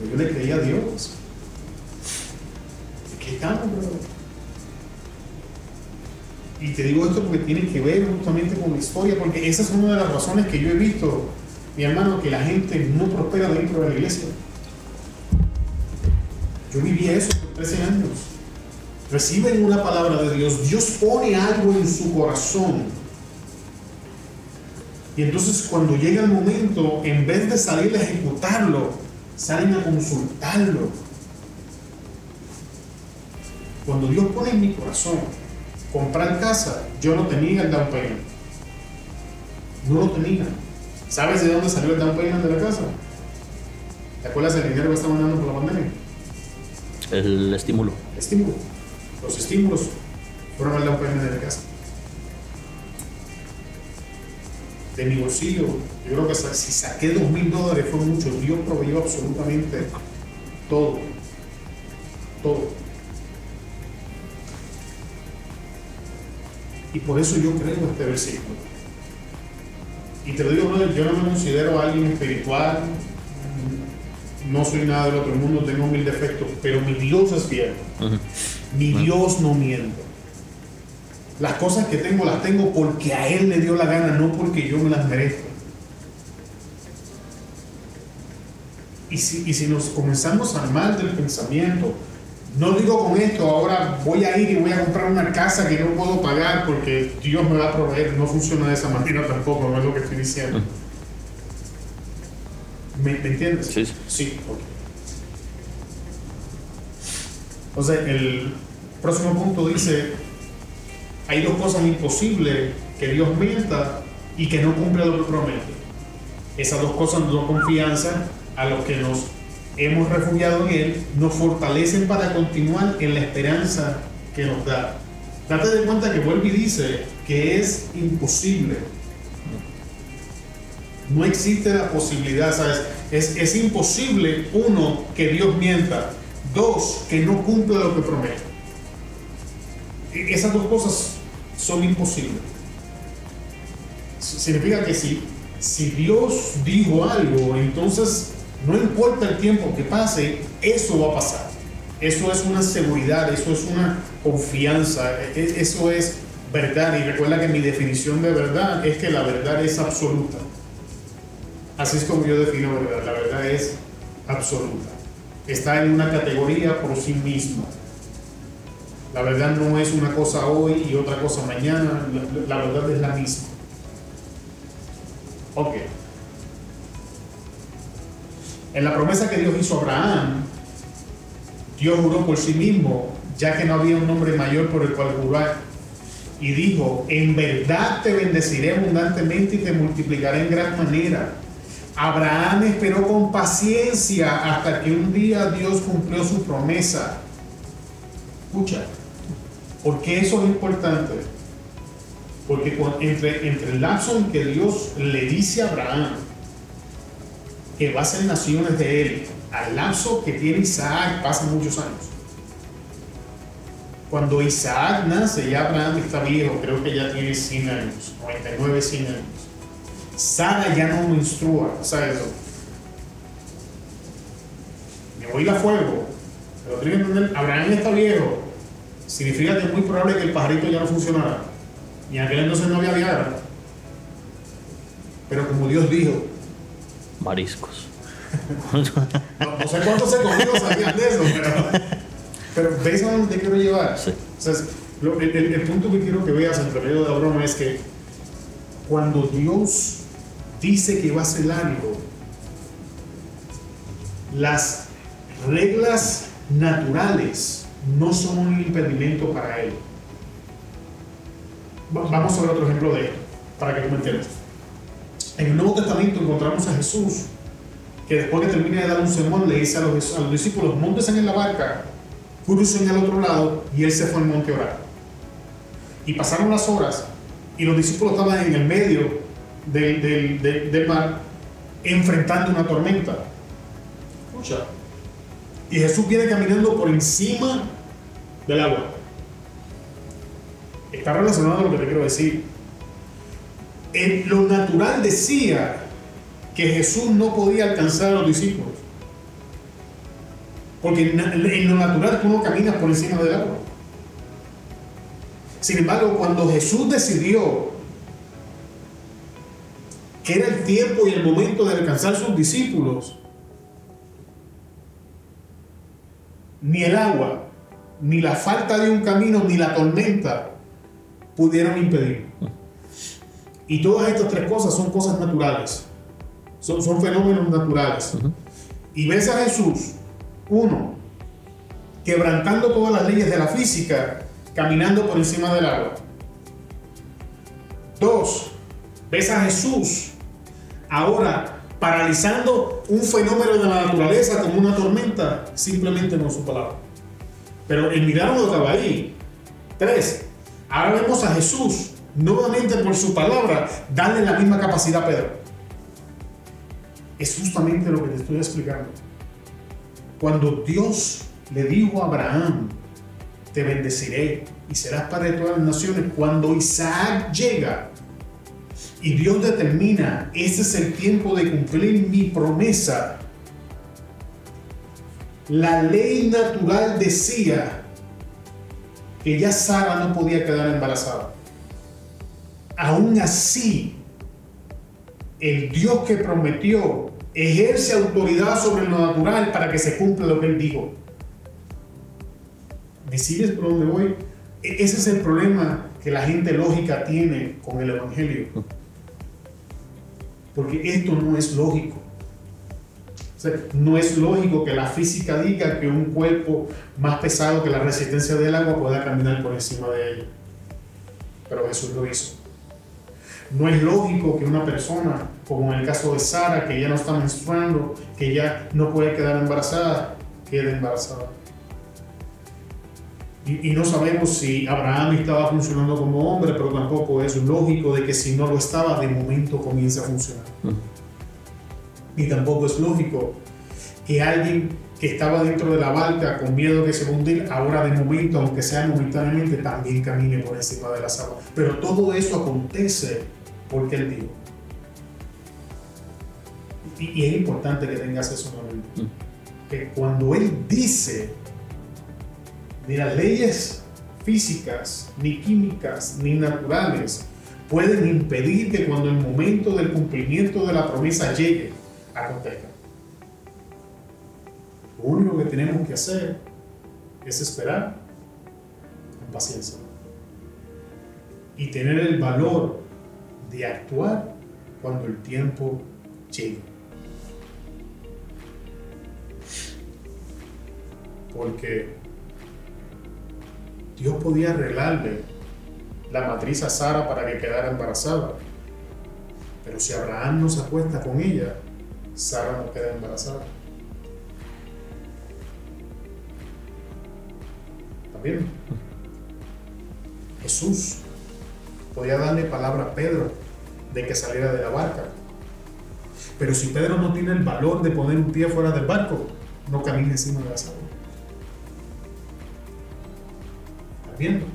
yo le creía a Dios. ¿Qué estamos, Y te digo esto porque tiene que ver justamente con la historia, porque esa es una de las razones que yo he visto, mi hermano, que la gente no prospera dentro de la iglesia. Yo viví eso por 13 años. Reciben una palabra de Dios, Dios pone algo en su corazón. Y entonces cuando llega el momento, en vez de salir a ejecutarlo, salen a consultarlo. Cuando Dios pone en mi corazón comprar casa, yo no tenía el down payment. No lo tenía. ¿Sabes de dónde salió el down payment de la casa? ¿Te acuerdas del dinero que estaban dando por la pandemia? El estímulo. estímulo. Los estímulos fueron el down payment de la casa. de mi bolsillo. Yo creo que si saqué dos mil dólares fue mucho. Dios proveyó absolutamente todo. Todo. Y por eso yo creo este versículo. Y te lo digo, yo no me considero alguien espiritual, no soy nada del otro mundo, tengo mil defectos, pero mi Dios es fiel. Mi Dios no miente. Las cosas que tengo las tengo porque a Él le dio la gana, no porque yo me las merezco. Y si, si nos comenzamos a armar del pensamiento, no digo con esto, ahora voy a ir y voy a comprar una casa que no puedo pagar porque Dios me va a proveer. No funciona de esa manera tampoco, no es lo que estoy diciendo. ¿Me, entiendes? Sí. Sí, O sea, el próximo punto dice, hay dos cosas imposibles, que Dios mienta y que no cumple lo que promete. Esas dos cosas nos dan confianza a los que nos hemos refugiado en Él, nos fortalecen para continuar en la esperanza que nos da. Date de cuenta que vuelve dice que es imposible. No existe la posibilidad, ¿sabes? Es, es imposible, uno, que Dios mienta. Dos, que no cumpla lo que promete. E, esas dos cosas son imposibles. Significa que si, si Dios dijo algo, entonces no importa el tiempo que pase, eso va a pasar. Eso es una seguridad, eso es una confianza, e, e, eso es verdad. Y recuerda que mi definición de verdad es que la verdad es absoluta. Así es como yo defino verdad. La verdad es absoluta. Está en una categoría por sí misma. La verdad no es una cosa hoy y otra cosa mañana, la, verdad es la misma. Ok. En la promesa que Dios hizo a Abraham, Dios juró por sí mismo, ya que no había un nombre mayor por el cual jurar. Y dijo, en verdad te bendeciré abundantemente y te multiplicaré en gran manera. Abraham esperó con paciencia hasta que un día Dios cumplió su promesa. Escucha, ¿por qué eso es importante? Porque entre, entre el lapso en que Dios le dice a Abraham que va a ser naciones de él, al lapso que tiene Isaac pasan muchos años. Cuando Isaac nace, ya Abraham está viejo, creo que ya tiene 100 años, 99, 100 años. Sara ya no menstrua, ¿sabes? Me voy a fuego. Pero tiene que entender, Abraham está viejo. Significa que es muy probable que el pajarito ya no funcionara. Y en aquel entonces no había Viagra. Pero como Dios dijo. Mariscos. no, sé cuántos se comió sabían de eso, pero, pero ¿ves a dónde quiero llevar? Sí. O sea, el, el, punto que quiero que veas en el periodo de broma es que cuando Dios dice que va a hacer algo, las reglas naturales no son un impedimento para él. Vamos a ver otro ejemplo de esto, para que tú me entiendas. En el Nuevo Testamento encontramos a Jesús, que después que termina de dar un sermón, le dice a los, a los discípulos, monten en la barca, crucen al otro lado, y él se fue al monte a orar. Y pasaron las horas, y los discípulos estaban en el medio del, del, mar enfrentando una tormenta. Escucha. Y Jesús viene caminando por encima del agua. Está relacionado a lo que te quiero decir. En lo natural decía que Jesús no podía alcanzar a los discípulos. Porque en lo natural tú no caminas por encima del agua. Sin embargo, cuando Jesús decidió que era el tiempo y el momento de alcanzar sus discípulos, ni el agua, ni la falta de un camino, ni la tormenta pudieron impedirlo. Y todas estas tres cosas son cosas naturales, son, son fenómenos naturales. Y ves a Jesús, uno, quebrantando todas las leyes de la física, caminando por encima del agua. Dos, ves a Jesús ahora paralizando un fenómeno de la naturaleza como una tormenta, simplemente no su palabra. Pero el milagro estaba ahí. Tres, ahora vemos a Jesús nuevamente por su palabra darle la misma capacidad a Pedro. Es justamente lo que te estoy explicando. Cuando Dios le dijo a Abraham, te bendeciré y serás padre de todas las naciones, cuando Isaac llega, y Dios determina, ese es el tiempo de cumplir mi promesa. La ley natural decía que ya Sara no podía quedar embarazada. Aún así, el Dios que prometió ejerce autoridad sobre lo natural para que se cumpla lo que él dijo. ¿Me sigues por dónde voy? E-, ese es el problema que la gente lógica tiene con el Evangelio porque esto no es lógico. no es lógico que la física diga que un cuerpo más pesado que la resistencia del agua pueda caminar por encima de él. Pero Jesús lo hizo. No es lógico que una persona, como en el caso de Sara, que ya no está menstruando, que ya no puede quedar embarazada, quede embarazada. Y, no sabemos si Abraham estaba funcionando como hombre, pero tampoco es lógico de que si no lo estaba, de momento comience a funcionar. Y tampoco es lógico que alguien que estaba dentro de la barca con miedo de se hundir, ahora de momento, aunque sea momentáneamente, también camine por encima de las aguas. Pero todo eso acontece porque Él dijo. Y, es importante que tengas eso en mente. Que cuando Él dice, ni las leyes físicas, ni químicas, ni naturales pueden impedir que cuando el momento del cumplimiento de la promesa llegue, acontezca. Lo único que tenemos que hacer es esperar con paciencia y tener el valor de actuar cuando el tiempo llegue. Porque Dios podía arreglarle la matriz a Sara para que quedara embarazada. Pero si Abraham no se acuesta con ella, Sara no queda embarazada. ¿Está Jesús podía darle palabra a Pedro de que saliera de la barca. Pero si Pedro no tiene el valor de poner un pie fuera del barco, no camine encima de la agua. ¿Está viendo?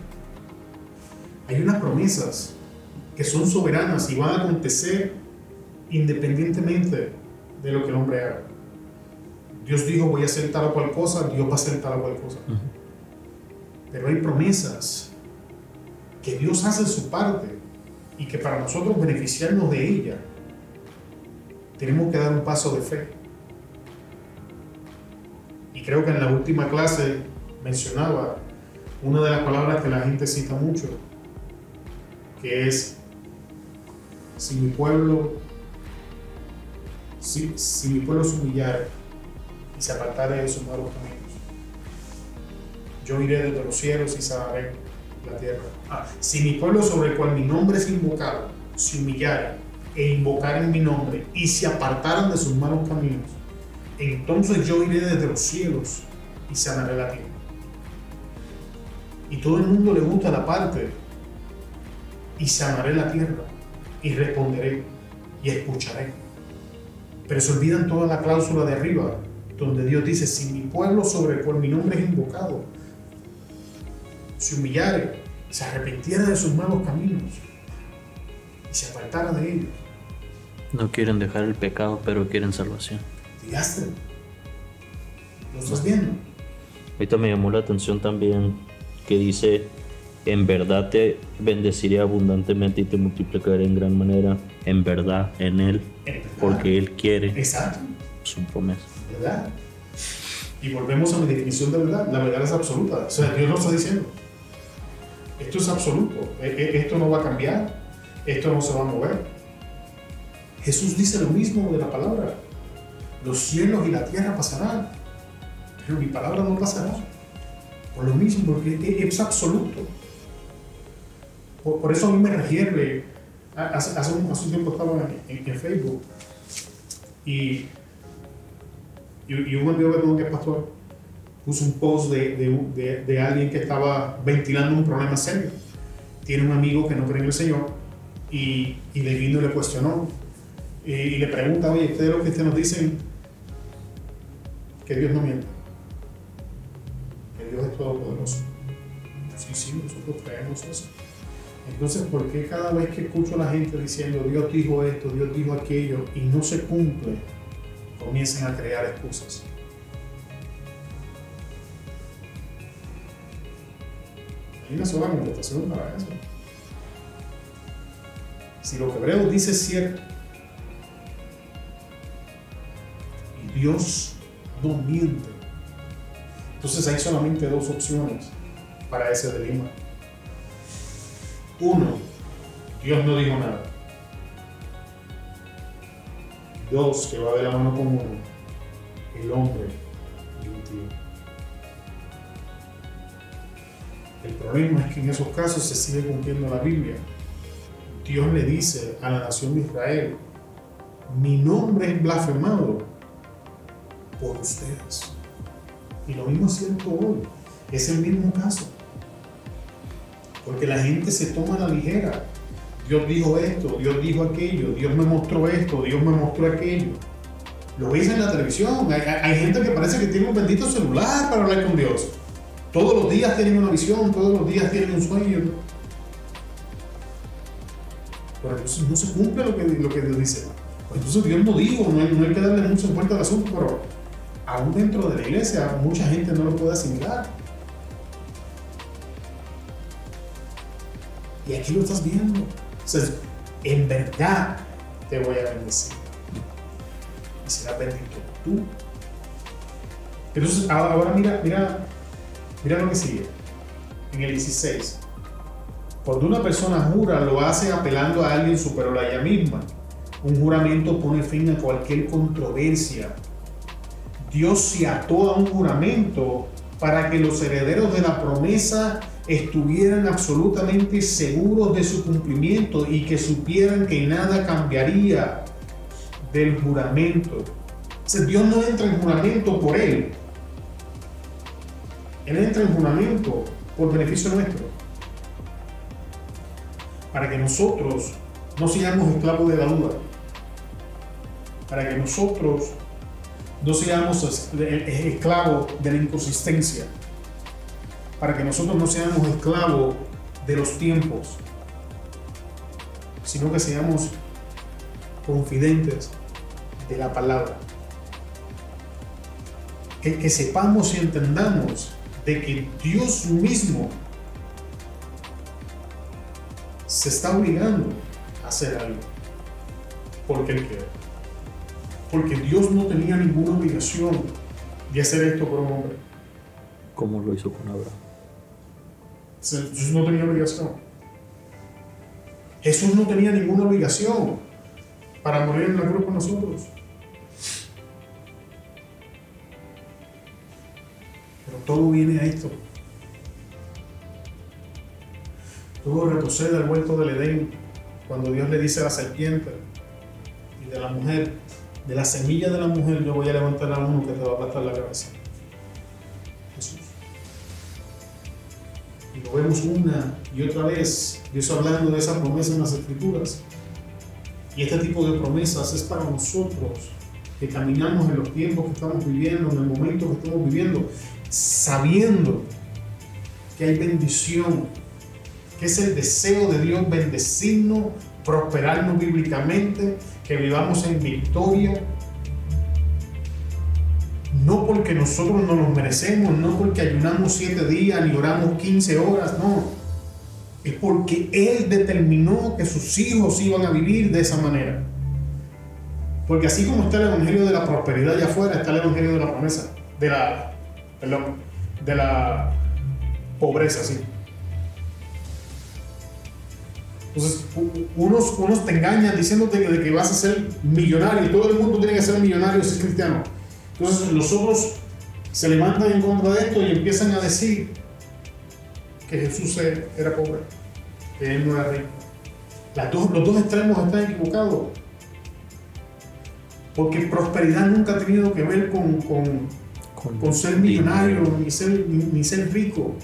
Hay unas promesas que son soberanas y van a acontecer independientemente de lo que el hombre haga. Dios dijo voy a hacer tal o cual cosa, Dios va a hacer tal o cual cosa. Pero hay promesas que Dios hace su parte y que para nosotros beneficiarnos de ella, tenemos que dar un paso de fe. Y creo que en la última clase mencionaba una de las palabras que la gente cita mucho, que es, si mi pueblo, si, si mi pueblo se humillara y se apartara de sus malos caminos, yo iré desde los cielos y sanaré la tierra. Si mi pueblo sobre el cual mi nombre es invocado se humillara e invocar en mi nombre y se apartaran de sus malos caminos, entonces yo iré desde los cielos y sanaré la tierra. Y todo el mundo le gusta la parte y sanaré la tierra y responderé y escucharé. Pero se olvidan toda la cláusula de arriba, donde Dios dice, si mi pueblo sobre el cual mi nombre es invocado se humillare, se arrepintiera de sus malos caminos y se apartara de ellos. No quieren dejar el pecado, pero quieren salvación. Digaste. ¿Lo estás viendo? Ahorita me llamó la atención también que dice, en verdad te bendeciré abundantemente y te multiplicaré en gran manera, en verdad, en Él, porque Él quiere Exacto. su promesa. ¿Verdad? Y volvemos a mi definición de verdad. La verdad es absoluta. O sea, Dios lo está diciendo. Esto es absoluto. E, e, esto no va a cambiar. Esto no se va a mover. Jesús dice lo mismo de la palabra. Los cielos y la tierra pasarán, pero mi palabra no pasará. Por lo mismo, porque es absoluto. Por, eso a mí me refiere. Hace, hace, un, tiempo estaba en, Facebook y, y, un amigo que tengo que es pastor puso un post de, de, alguien que estaba ventilando un problema serio. Tiene un amigo que no cree en el Señor y, y le vino y le cuestionó y, le pregunta, oye, ustedes los cristianos dicen que Dios no miente, que Dios es todopoderoso. Sí, sí, nosotros creemos eso. Entonces, ¿por qué cada vez que escucho a la gente diciendo Dios dijo esto, Dios dijo aquello y no se cumple, comiencen a crear excusas? Una sola contestación para eso. Si lo que Hebreo dice es cierto, y Dios no miente, entonces hay solamente dos opciones para ese dilema. Uno, Dios no dijo nada. Dos, que va de la mano con uno, el hombre mintió. El problema es que en esos casos se sigue cumpliendo la Biblia. Dios le dice a la nación de Israel, mi nombre es blasfemado por ustedes. Y lo mismo es cierto hoy. Es el mismo caso. Porque la gente se toma a la ligera. Dios dijo esto, Dios dijo aquello, Dios me mostró esto, Dios me mostró aquello. Lo ves en la televisión. Hay, hay gente que parece que tiene un bendito celular para hablar con Dios. Todos los días tienen una visión, todos los días tienen un sueño. Pero entonces no se cumple lo que, lo que Dios dice. Pues entonces Dios no dijo, no hay, que darle mucho vuelta al asunto, pero aún dentro de la iglesia mucha gente no lo puede asimilar. Y aquí lo estás viendo. Entonces, en verdad te voy a bendecir. Y será bendito tú. Entonces, ahora mira, mira Mira lo que sigue. En el 16. Cuando una persona jura, lo hace apelando a alguien superior a ella misma. Un juramento pone fin a cualquier controversia. Dios se ató a un juramento para que los herederos de la promesa estuvieran absolutamente seguros de su cumplimiento y que supieran que nada cambiaría del juramento. Dios no entra en juramento por él. Él entra en juramento por beneficio nuestro. Para que nosotros no seamos esclavos de la duda. Para que nosotros no seamos esclavos de la inconsistencia. Para que nosotros no seamos esclavos de los tiempos. Sino que seamos confidentes de la palabra. Que, que sepamos y entendamos de que Dios mismo se está obligando a hacer algo porque Él quiere. Porque Dios no tenía ninguna obligación de hacer esto por un hombre. Como lo hizo con Abraham. Jesús no tenía obligación. Jesús no tenía ninguna obligación para morir en la cruz con nosotros. Todo viene a esto. Todo retrocede al huerto del Edén cuando Dios le dice a la serpiente y de la mujer, de la semilla de la mujer yo voy a levantar a uno que te va a aplastar la cabeza. Jesús. Y lo vemos una y otra vez, Dios hablando de esa promesa en las escrituras. Y este tipo de promesas es para nosotros que caminamos en los tiempos que estamos viviendo, en el momento que estamos viviendo, sabiendo que hay bendición, que es el deseo de Dios bendecirnos, prosperarnos bíblicamente, que vivamos en victoria. No porque nosotros no lo merecemos, no porque ayunamos siete días ni oramos 15 horas, no. Es porque Él determinó que sus hijos iban a vivir de esa manera. Porque así como está el Evangelio de la prosperidad allá afuera, está el Evangelio de la promesa, de la, perdón, de la pobreza, sí. Entonces, unos, unos te engañan diciéndote de que vas a ser millonario y todo el mundo tiene que ser millonario si es cristiano. Entonces, los otros se levantan en contra de esto y empiezan a decir que Jesús era pobre, que él no era rico. los dos extremos están equivocados. Porque prosperidad nunca ha tenido que ver con, ser millonario ni ser, ni ser rico.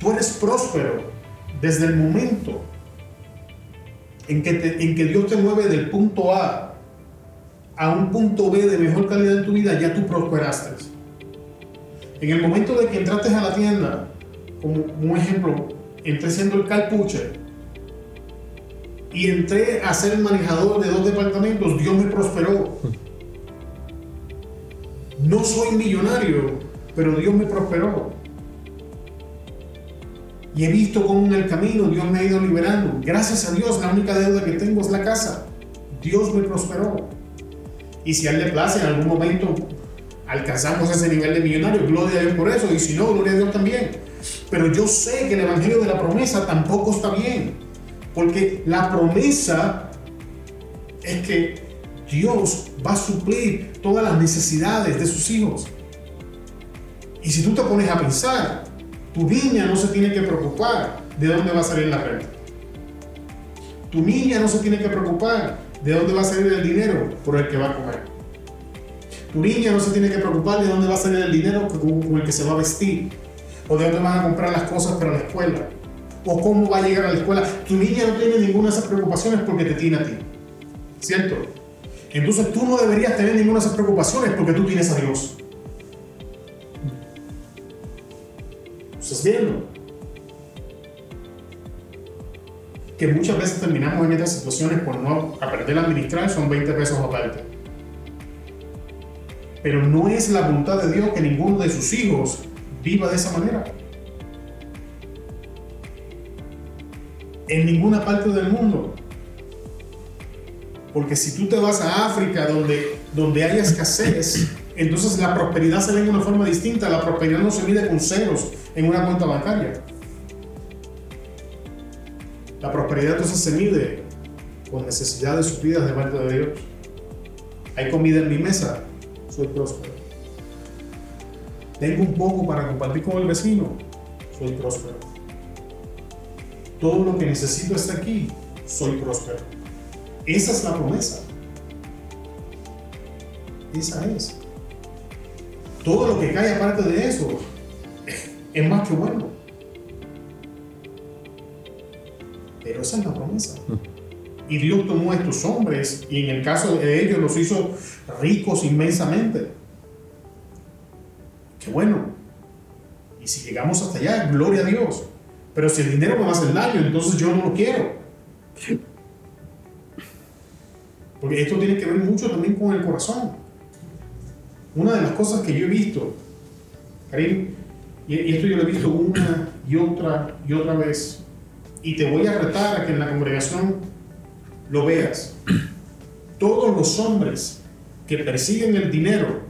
Tú eres próspero desde el momento en que, en que Dios te mueve del punto A a un punto B de mejor calidad en tu vida, ya tú prosperaste. En el momento de que entraste a la tienda, como un ejemplo, entré siendo el calpuche y entré a ser el manejador de dos departamentos, Dios me prosperó. No soy millonario, pero Dios me prosperó. Y he visto cómo en el camino Dios me ha ido liberando. Gracias a Dios, la única deuda que tengo es la casa. Dios me prosperó. Y si a Él le place, en algún momento alcanzamos ese nivel de millonario, gloria a Dios por eso. Y si no, gloria a Dios también. Pero yo sé que el Evangelio de la promesa tampoco está bien. Porque la promesa es que Dios va a suplir todas las necesidades de sus hijos. Y si tú te pones a pensar, tu niña no se tiene que preocupar de dónde va a salir la renta. Tu niña no se tiene que preocupar de dónde va a salir el dinero por el que va a comer. Tu niña no se tiene que preocupar de dónde va a salir el dinero con el que se va a vestir. O de dónde van a comprar las cosas para la escuela. O cómo va a llegar a la escuela. Tu niña no tiene ninguna de esas preocupaciones porque te tiene a ti. ¿Cierto? Entonces tú no deberías tener ninguna de esas preocupaciones porque tú tienes a Dios. ¿Estás viendo? Que muchas veces terminamos en estas situaciones por no aprender a administrar, son 20 pesos aparte. Pero no es la voluntad de Dios que ninguno de sus hijos viva de esa manera. En ninguna parte del mundo. Porque si tú te vas a África donde, donde hay escasez, entonces la prosperidad se ve de una forma distinta. La prosperidad no se mide con ceros en una cuenta bancaria. La prosperidad entonces se mide con necesidades suplidas de parte de Dios. Hay comida en mi mesa, soy próspero. Tengo un poco para compartir con el vecino. Soy próspero. Todo lo que necesito está aquí. Soy próspero. Esa es la promesa. Esa es. Todo lo que cae aparte de eso es más que bueno. Pero esa es la promesa. Y Dios tomó a estos hombres y en el caso de ellos los hizo ricos inmensamente. Qué bueno. Y si llegamos hasta allá, gloria a Dios. Pero si el dinero me va a hacer daño, entonces yo no lo quiero. Porque esto tiene que ver mucho también con el corazón. Una de las cosas que yo he visto, Karim, y esto yo lo he visto una y otra y otra vez, y te voy a retar a que en la congregación lo veas. Todos los hombres que persiguen el dinero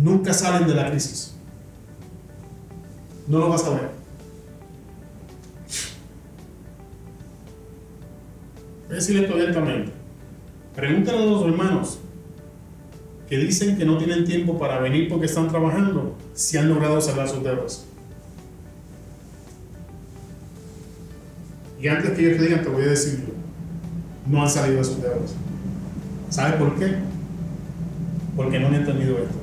nunca salen de la crisis. No lo vas a ver. Voy a decirle esto abiertamente. Pregúntale a los hermanos que dicen que no tienen tiempo para venir porque están trabajando si han logrado salvar sus deudas. Y antes que ellos te digan, te voy a decir, no han salido de sus deudas. ¿Sabes por qué? Porque no han entendido esto.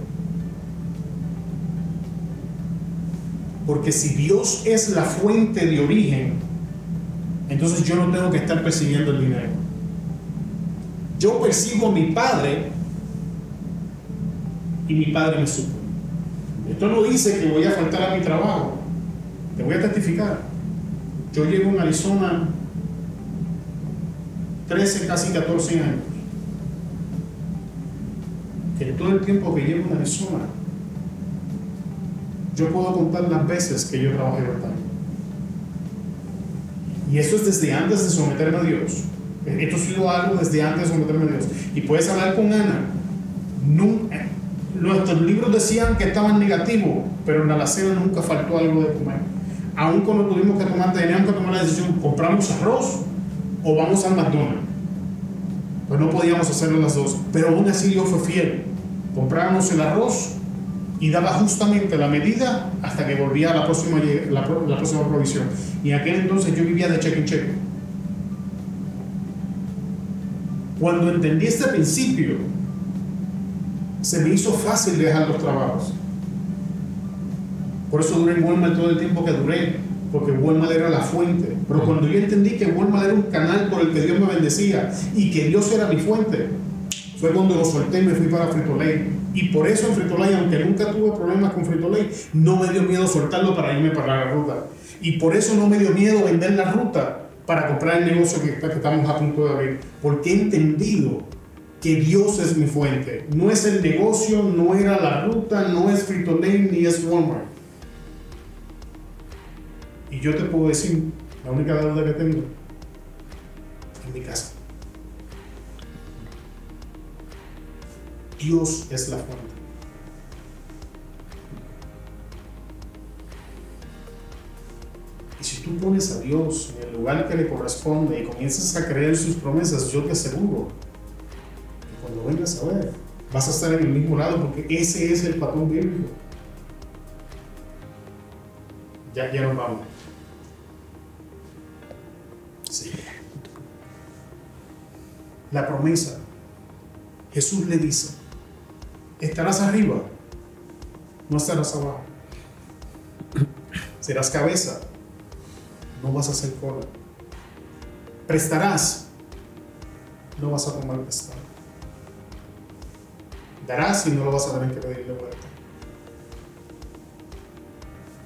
Porque si Dios es la fuente de origen, entonces yo no tengo que estar persiguiendo el dinero. Yo persigo a mi Padre y mi Padre me supo. Esto no dice que voy a faltar a mi trabajo. Te voy a testificar. Yo llevo en Arizona 13, casi 14 años. Que todo el tiempo que llevo en Arizona, yo puedo contar las veces que yo trabajé verdad. Y eso es desde antes de someterme a Dios. Esto ha sido algo desde antes de someterme a Dios. Y puedes hablar con Ana. nuestros libros decían que estaban negativos, pero en la alacena nunca faltó algo de comer aún cuando tuvimos que tomar, teníamos que tomar la decisión, ¿compramos arroz o vamos al McDonald's? Pues no podíamos hacerlo las dos, pero aún así Dios fue fiel. Comprábamos el arroz y daba justamente la medida hasta que volvía la próxima, la, la próxima provisión. Y en aquel entonces yo vivía de cheque en cheque. Cuando entendí este principio, se me hizo fácil dejar los trabajos. Por eso duré en Walmart todo el tiempo que duré, porque Walmart era la fuente. Pero cuando yo entendí que Walmart era un canal por el que Dios me bendecía y que Dios era mi fuente, fue cuando lo solté y me fui para Frito Lay. Y por eso en Frito Lay, aunque nunca tuve problemas con Frito Lay, no me dio miedo soltarlo para irme para la ruta. Y por eso no me dio miedo vender la ruta para comprar el negocio que, estamos a punto de abrir. Porque he entendido que Dios es mi fuente. No es el negocio, no era la ruta, no es Frito Lay ni es Walmart. Y yo te puedo decir, la única deuda que tengo en mi casa. Dios es la fuente. Y si tú pones a Dios en el lugar que le corresponde y comienzas a creer sus promesas, yo te aseguro que cuando vengas a ver, vas a estar en el mismo lado porque ese es el patrón bíblico. Ya, ya nos vamos. La promesa. Jesús le dice, estarás arriba, no estarás abajo. Serás cabeza, no vas a ser cola. Prestarás, no vas a tomar prestado. Darás y no lo vas a tener que pedir de vuelta.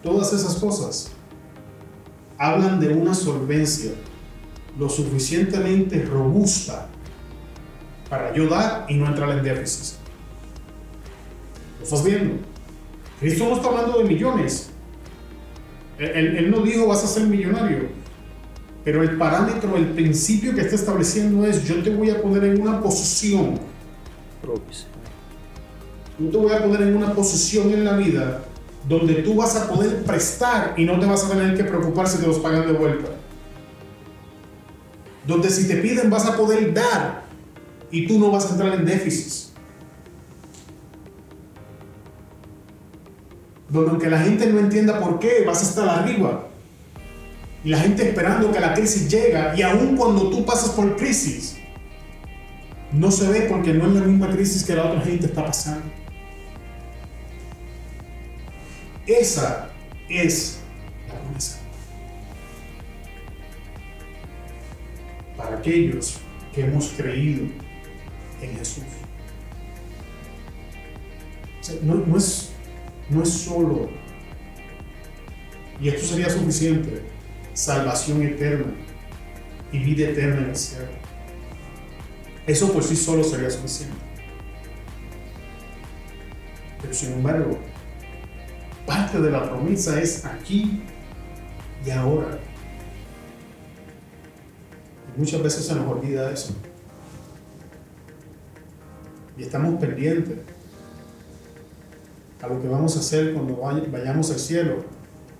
Todas esas cosas hablan de una solvencia lo suficientemente robusta para ayudar y no entrar en déficit. ¿Lo estás viendo? Cristo no está hablando de millones. Él, no dijo vas a ser millonario. Pero el parámetro, el principio que está estableciendo es yo te voy a poner en una posición. Yo te voy a poner en una posición en la vida donde tú vas a poder prestar y no te vas a tener que preocupar si te los pagan de vuelta donde si te piden vas a poder dar y tú no vas a entrar en déficit. Donde aunque la gente no entienda por qué, vas a estar arriba. Y la gente esperando que la crisis llega, y aun cuando tú pasas por crisis, no se ve porque no es la misma crisis que la otra gente está pasando. Esa es la promesa. Para aquellos que hemos creído en Jesús. no, no, es, no es solo, y esto sería suficiente, salvación eterna y vida eterna en el cielo. Eso por sí solo sería suficiente. Pero sin embargo, parte de la promesa es aquí y ahora. Muchas veces se nos olvida eso. Y estamos pendientes a lo que vamos a hacer cuando vayamos al cielo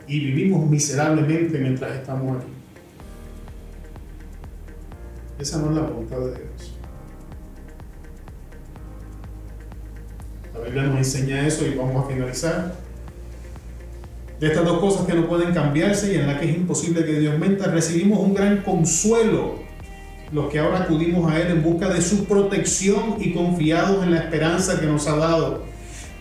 y vivimos miserablemente mientras estamos aquí. Esa no es la voluntad de Dios. La Biblia nos enseña eso y vamos a finalizar. De estas dos cosas que no pueden cambiarse y en las que es imposible que Dios menta, recibimos un gran consuelo los que ahora acudimos a Él en busca de su protección y confiados en la esperanza que nos ha dado.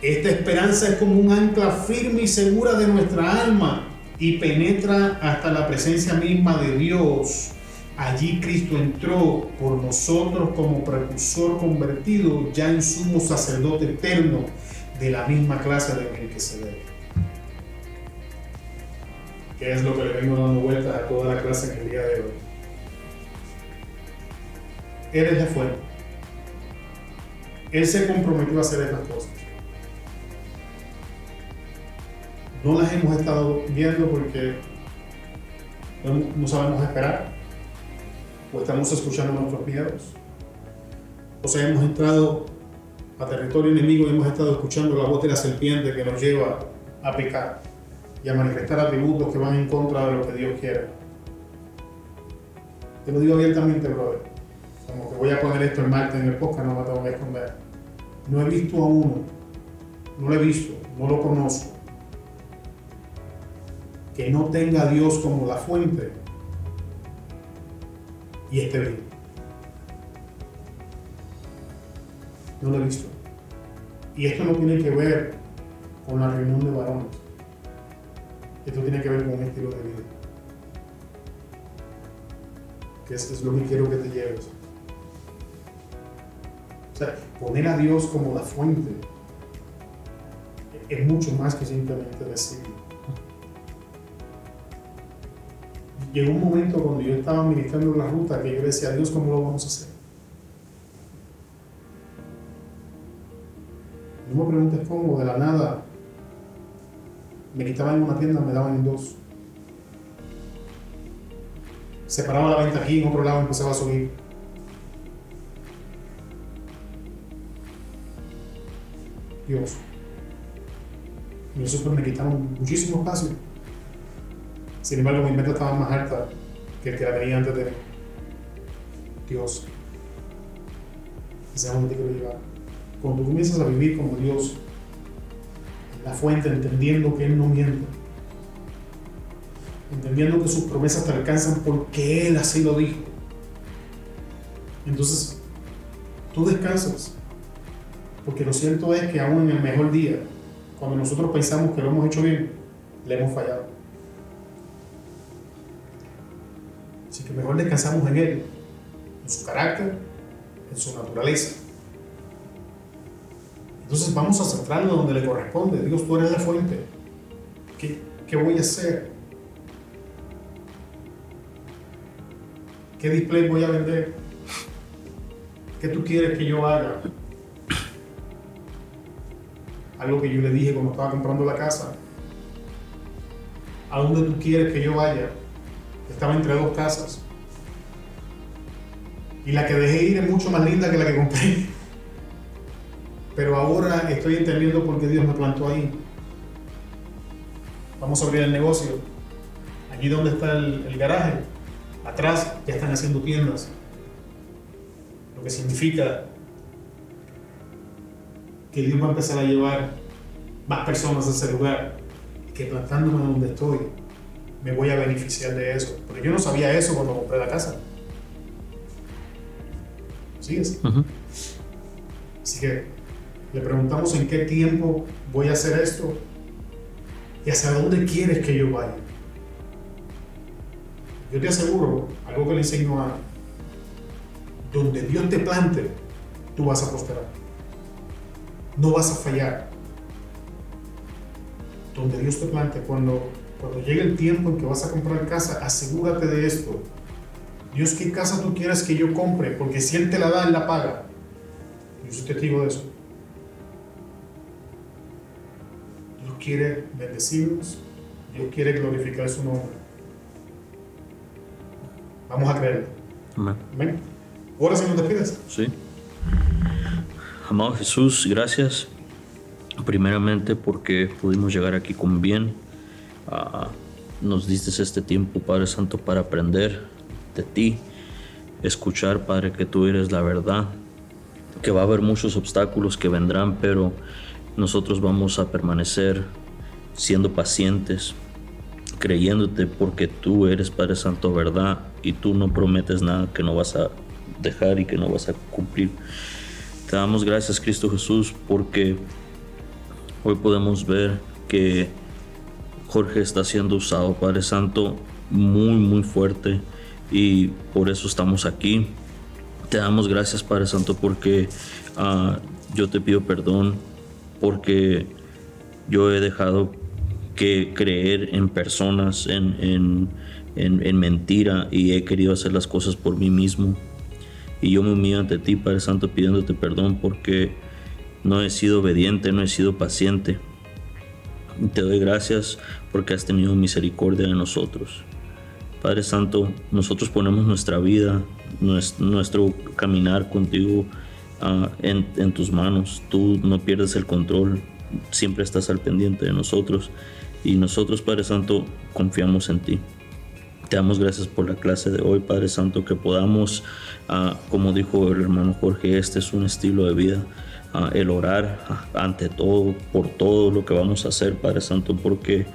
Esta esperanza es como un ancla firme y segura de nuestra alma y penetra hasta la presencia misma de Dios. Allí Cristo entró por nosotros como precursor convertido, ya en sumo sacerdote eterno de la misma clase de Melquisedec. Que es lo que le vengo dando vueltas a toda la clase en el día de hoy. Él es la fuente. Él se comprometió a hacer estas cosas. No las hemos estado viendo porque no, sabemos esperar o estamos escuchando nuestros miedos. O sea, hemos entrado a territorio enemigo y hemos estado escuchando la voz de la serpiente que nos lleva a pecar y a manifestar atributos que van en contra de lo que Dios quiere. Te lo digo abiertamente, brother. Como que voy a poner esto el martes en el podcast, no me tengo que esconder. No he visto a uno, no lo he visto, no lo conozco, que no tenga a Dios como la fuente y esté bien. No lo he visto. Y esto no tiene que ver con la reunión de varones. Esto tiene que ver con un estilo de vida. Que es, es lo que quiero que te lleves. O sea, poner a Dios como la fuente es mucho más que simplemente decir llegó un momento cuando yo estaba ministrando la ruta que yo decía, Dios, ¿cómo lo vamos a hacer? No me preguntes cómo, de la nada, me quitaban en una tienda, me daban en dos. Separaba la venta aquí, en otro lado empezaba a subir. Dios. Y eso me quitaron muchísimo espacio. Sin embargo, mi meta estaba más alta que el que la tenía antes de mí. Dios. Ese es donde quiero llevar. Cuando tú comienzas a vivir como Dios, en la fuente, entendiendo que Él no miente, entendiendo que sus promesas te alcanzan porque Él así lo dijo, entonces tú descansas. Porque lo cierto es que aún en el mejor día, cuando nosotros pensamos que lo hemos hecho bien, le hemos fallado. Mejor descansamos en Él, en su carácter, en su naturaleza. Entonces vamos a centrarlo donde le corresponde. Dios, tú eres la fuente. ¿Qué, qué voy a hacer? ¿Qué display voy a vender? ¿Qué tú quieres que yo haga? Algo que yo le dije cuando estaba comprando la casa. ¿A dónde tú quieres que yo vaya? Estaba entre dos casas. Y la que dejé ir es mucho más linda que la que compré. Pero ahora estoy entendiendo por qué Dios me plantó ahí. Vamos a abrir el negocio. Allí donde está el, garaje, atrás ya están haciendo tiendas. Lo que significa que Dios va a empezar a llevar más personas a ese lugar, que plantándome donde estoy, me voy a beneficiar de eso. Pero yo no sabía eso cuando compré la casa. ¿Sigues? Así que le preguntamos en qué tiempo voy a hacer esto y hacia dónde quieres que yo vaya. Yo te aseguro, algo que le enseño a donde Dios te plante, tú vas a prosperar. No vas a fallar. Donde Dios te plante, cuando, cuando llegue el tiempo en que vas a comprar casa, asegúrate de esto. Dios, ¿qué casa tú quieres que yo compre? Porque si Él te la da, Él la paga. Yo soy testigo de eso. Dios quiere bendecirnos. Dios quiere glorificar su nombre. Vamos a creerlo. Amén. Amén. Ahora si nos despides. Sí. Amado Jesús, gracias. Primeramente porque pudimos llegar aquí con bien. Ah, nos diste este tiempo, Padre Santo, para aprender de ti. Escuchar, Padre, que tú eres la verdad. Que va a haber muchos obstáculos que vendrán, pero nosotros vamos a permanecer siendo pacientes, creyéndote porque tú eres Padre Santo verdad y tú no prometes nada que no vas a dejar y que no vas a cumplir. Te damos gracias Cristo Jesús porque hoy podemos ver que Jorge está siendo usado Padre Santo muy muy fuerte y por eso estamos aquí. Te damos gracias Padre Santo porque ah, yo te pido perdón porque yo he dejado que creer en personas, en, en, en, en mentira y he querido hacer las cosas por mí mismo. Y yo me humillo ante ti, Padre Santo, pidiéndote perdón porque no he sido obediente, no he sido paciente. Te doy gracias porque has tenido misericordia de nosotros. Padre Santo, nosotros ponemos nuestra vida, nuestro caminar contigo uh, en, en tus manos. Tú no pierdes el control, siempre estás al pendiente de nosotros. Y nosotros, Padre Santo, confiamos en ti. Te damos gracias por la clase de hoy, Padre Santo, que podamos, uh, como dijo el hermano Jorge, este es un estilo de vida, uh, el orar ante todo, por todo lo que vamos a hacer, Padre Santo, porque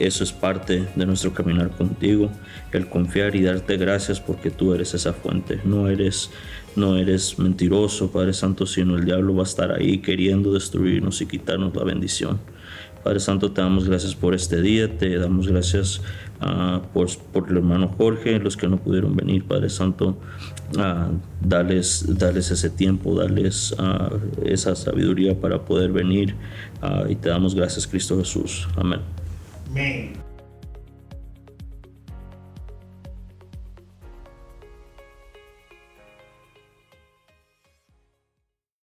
eso es parte de nuestro caminar contigo, el confiar y darte gracias porque tú eres esa fuente, no eres no eres mentiroso, Padre Santo, sino el diablo va a estar ahí queriendo destruirnos y quitarnos la bendición. Padre Santo, te damos gracias por este día, te damos gracias uh, por, por, el hermano Jorge, los que no pudieron venir, Padre Santo, uh, dales, dales ese tiempo, dales uh, esa sabiduría para poder venir y te damos gracias, Cristo Jesús. Amén. Amén.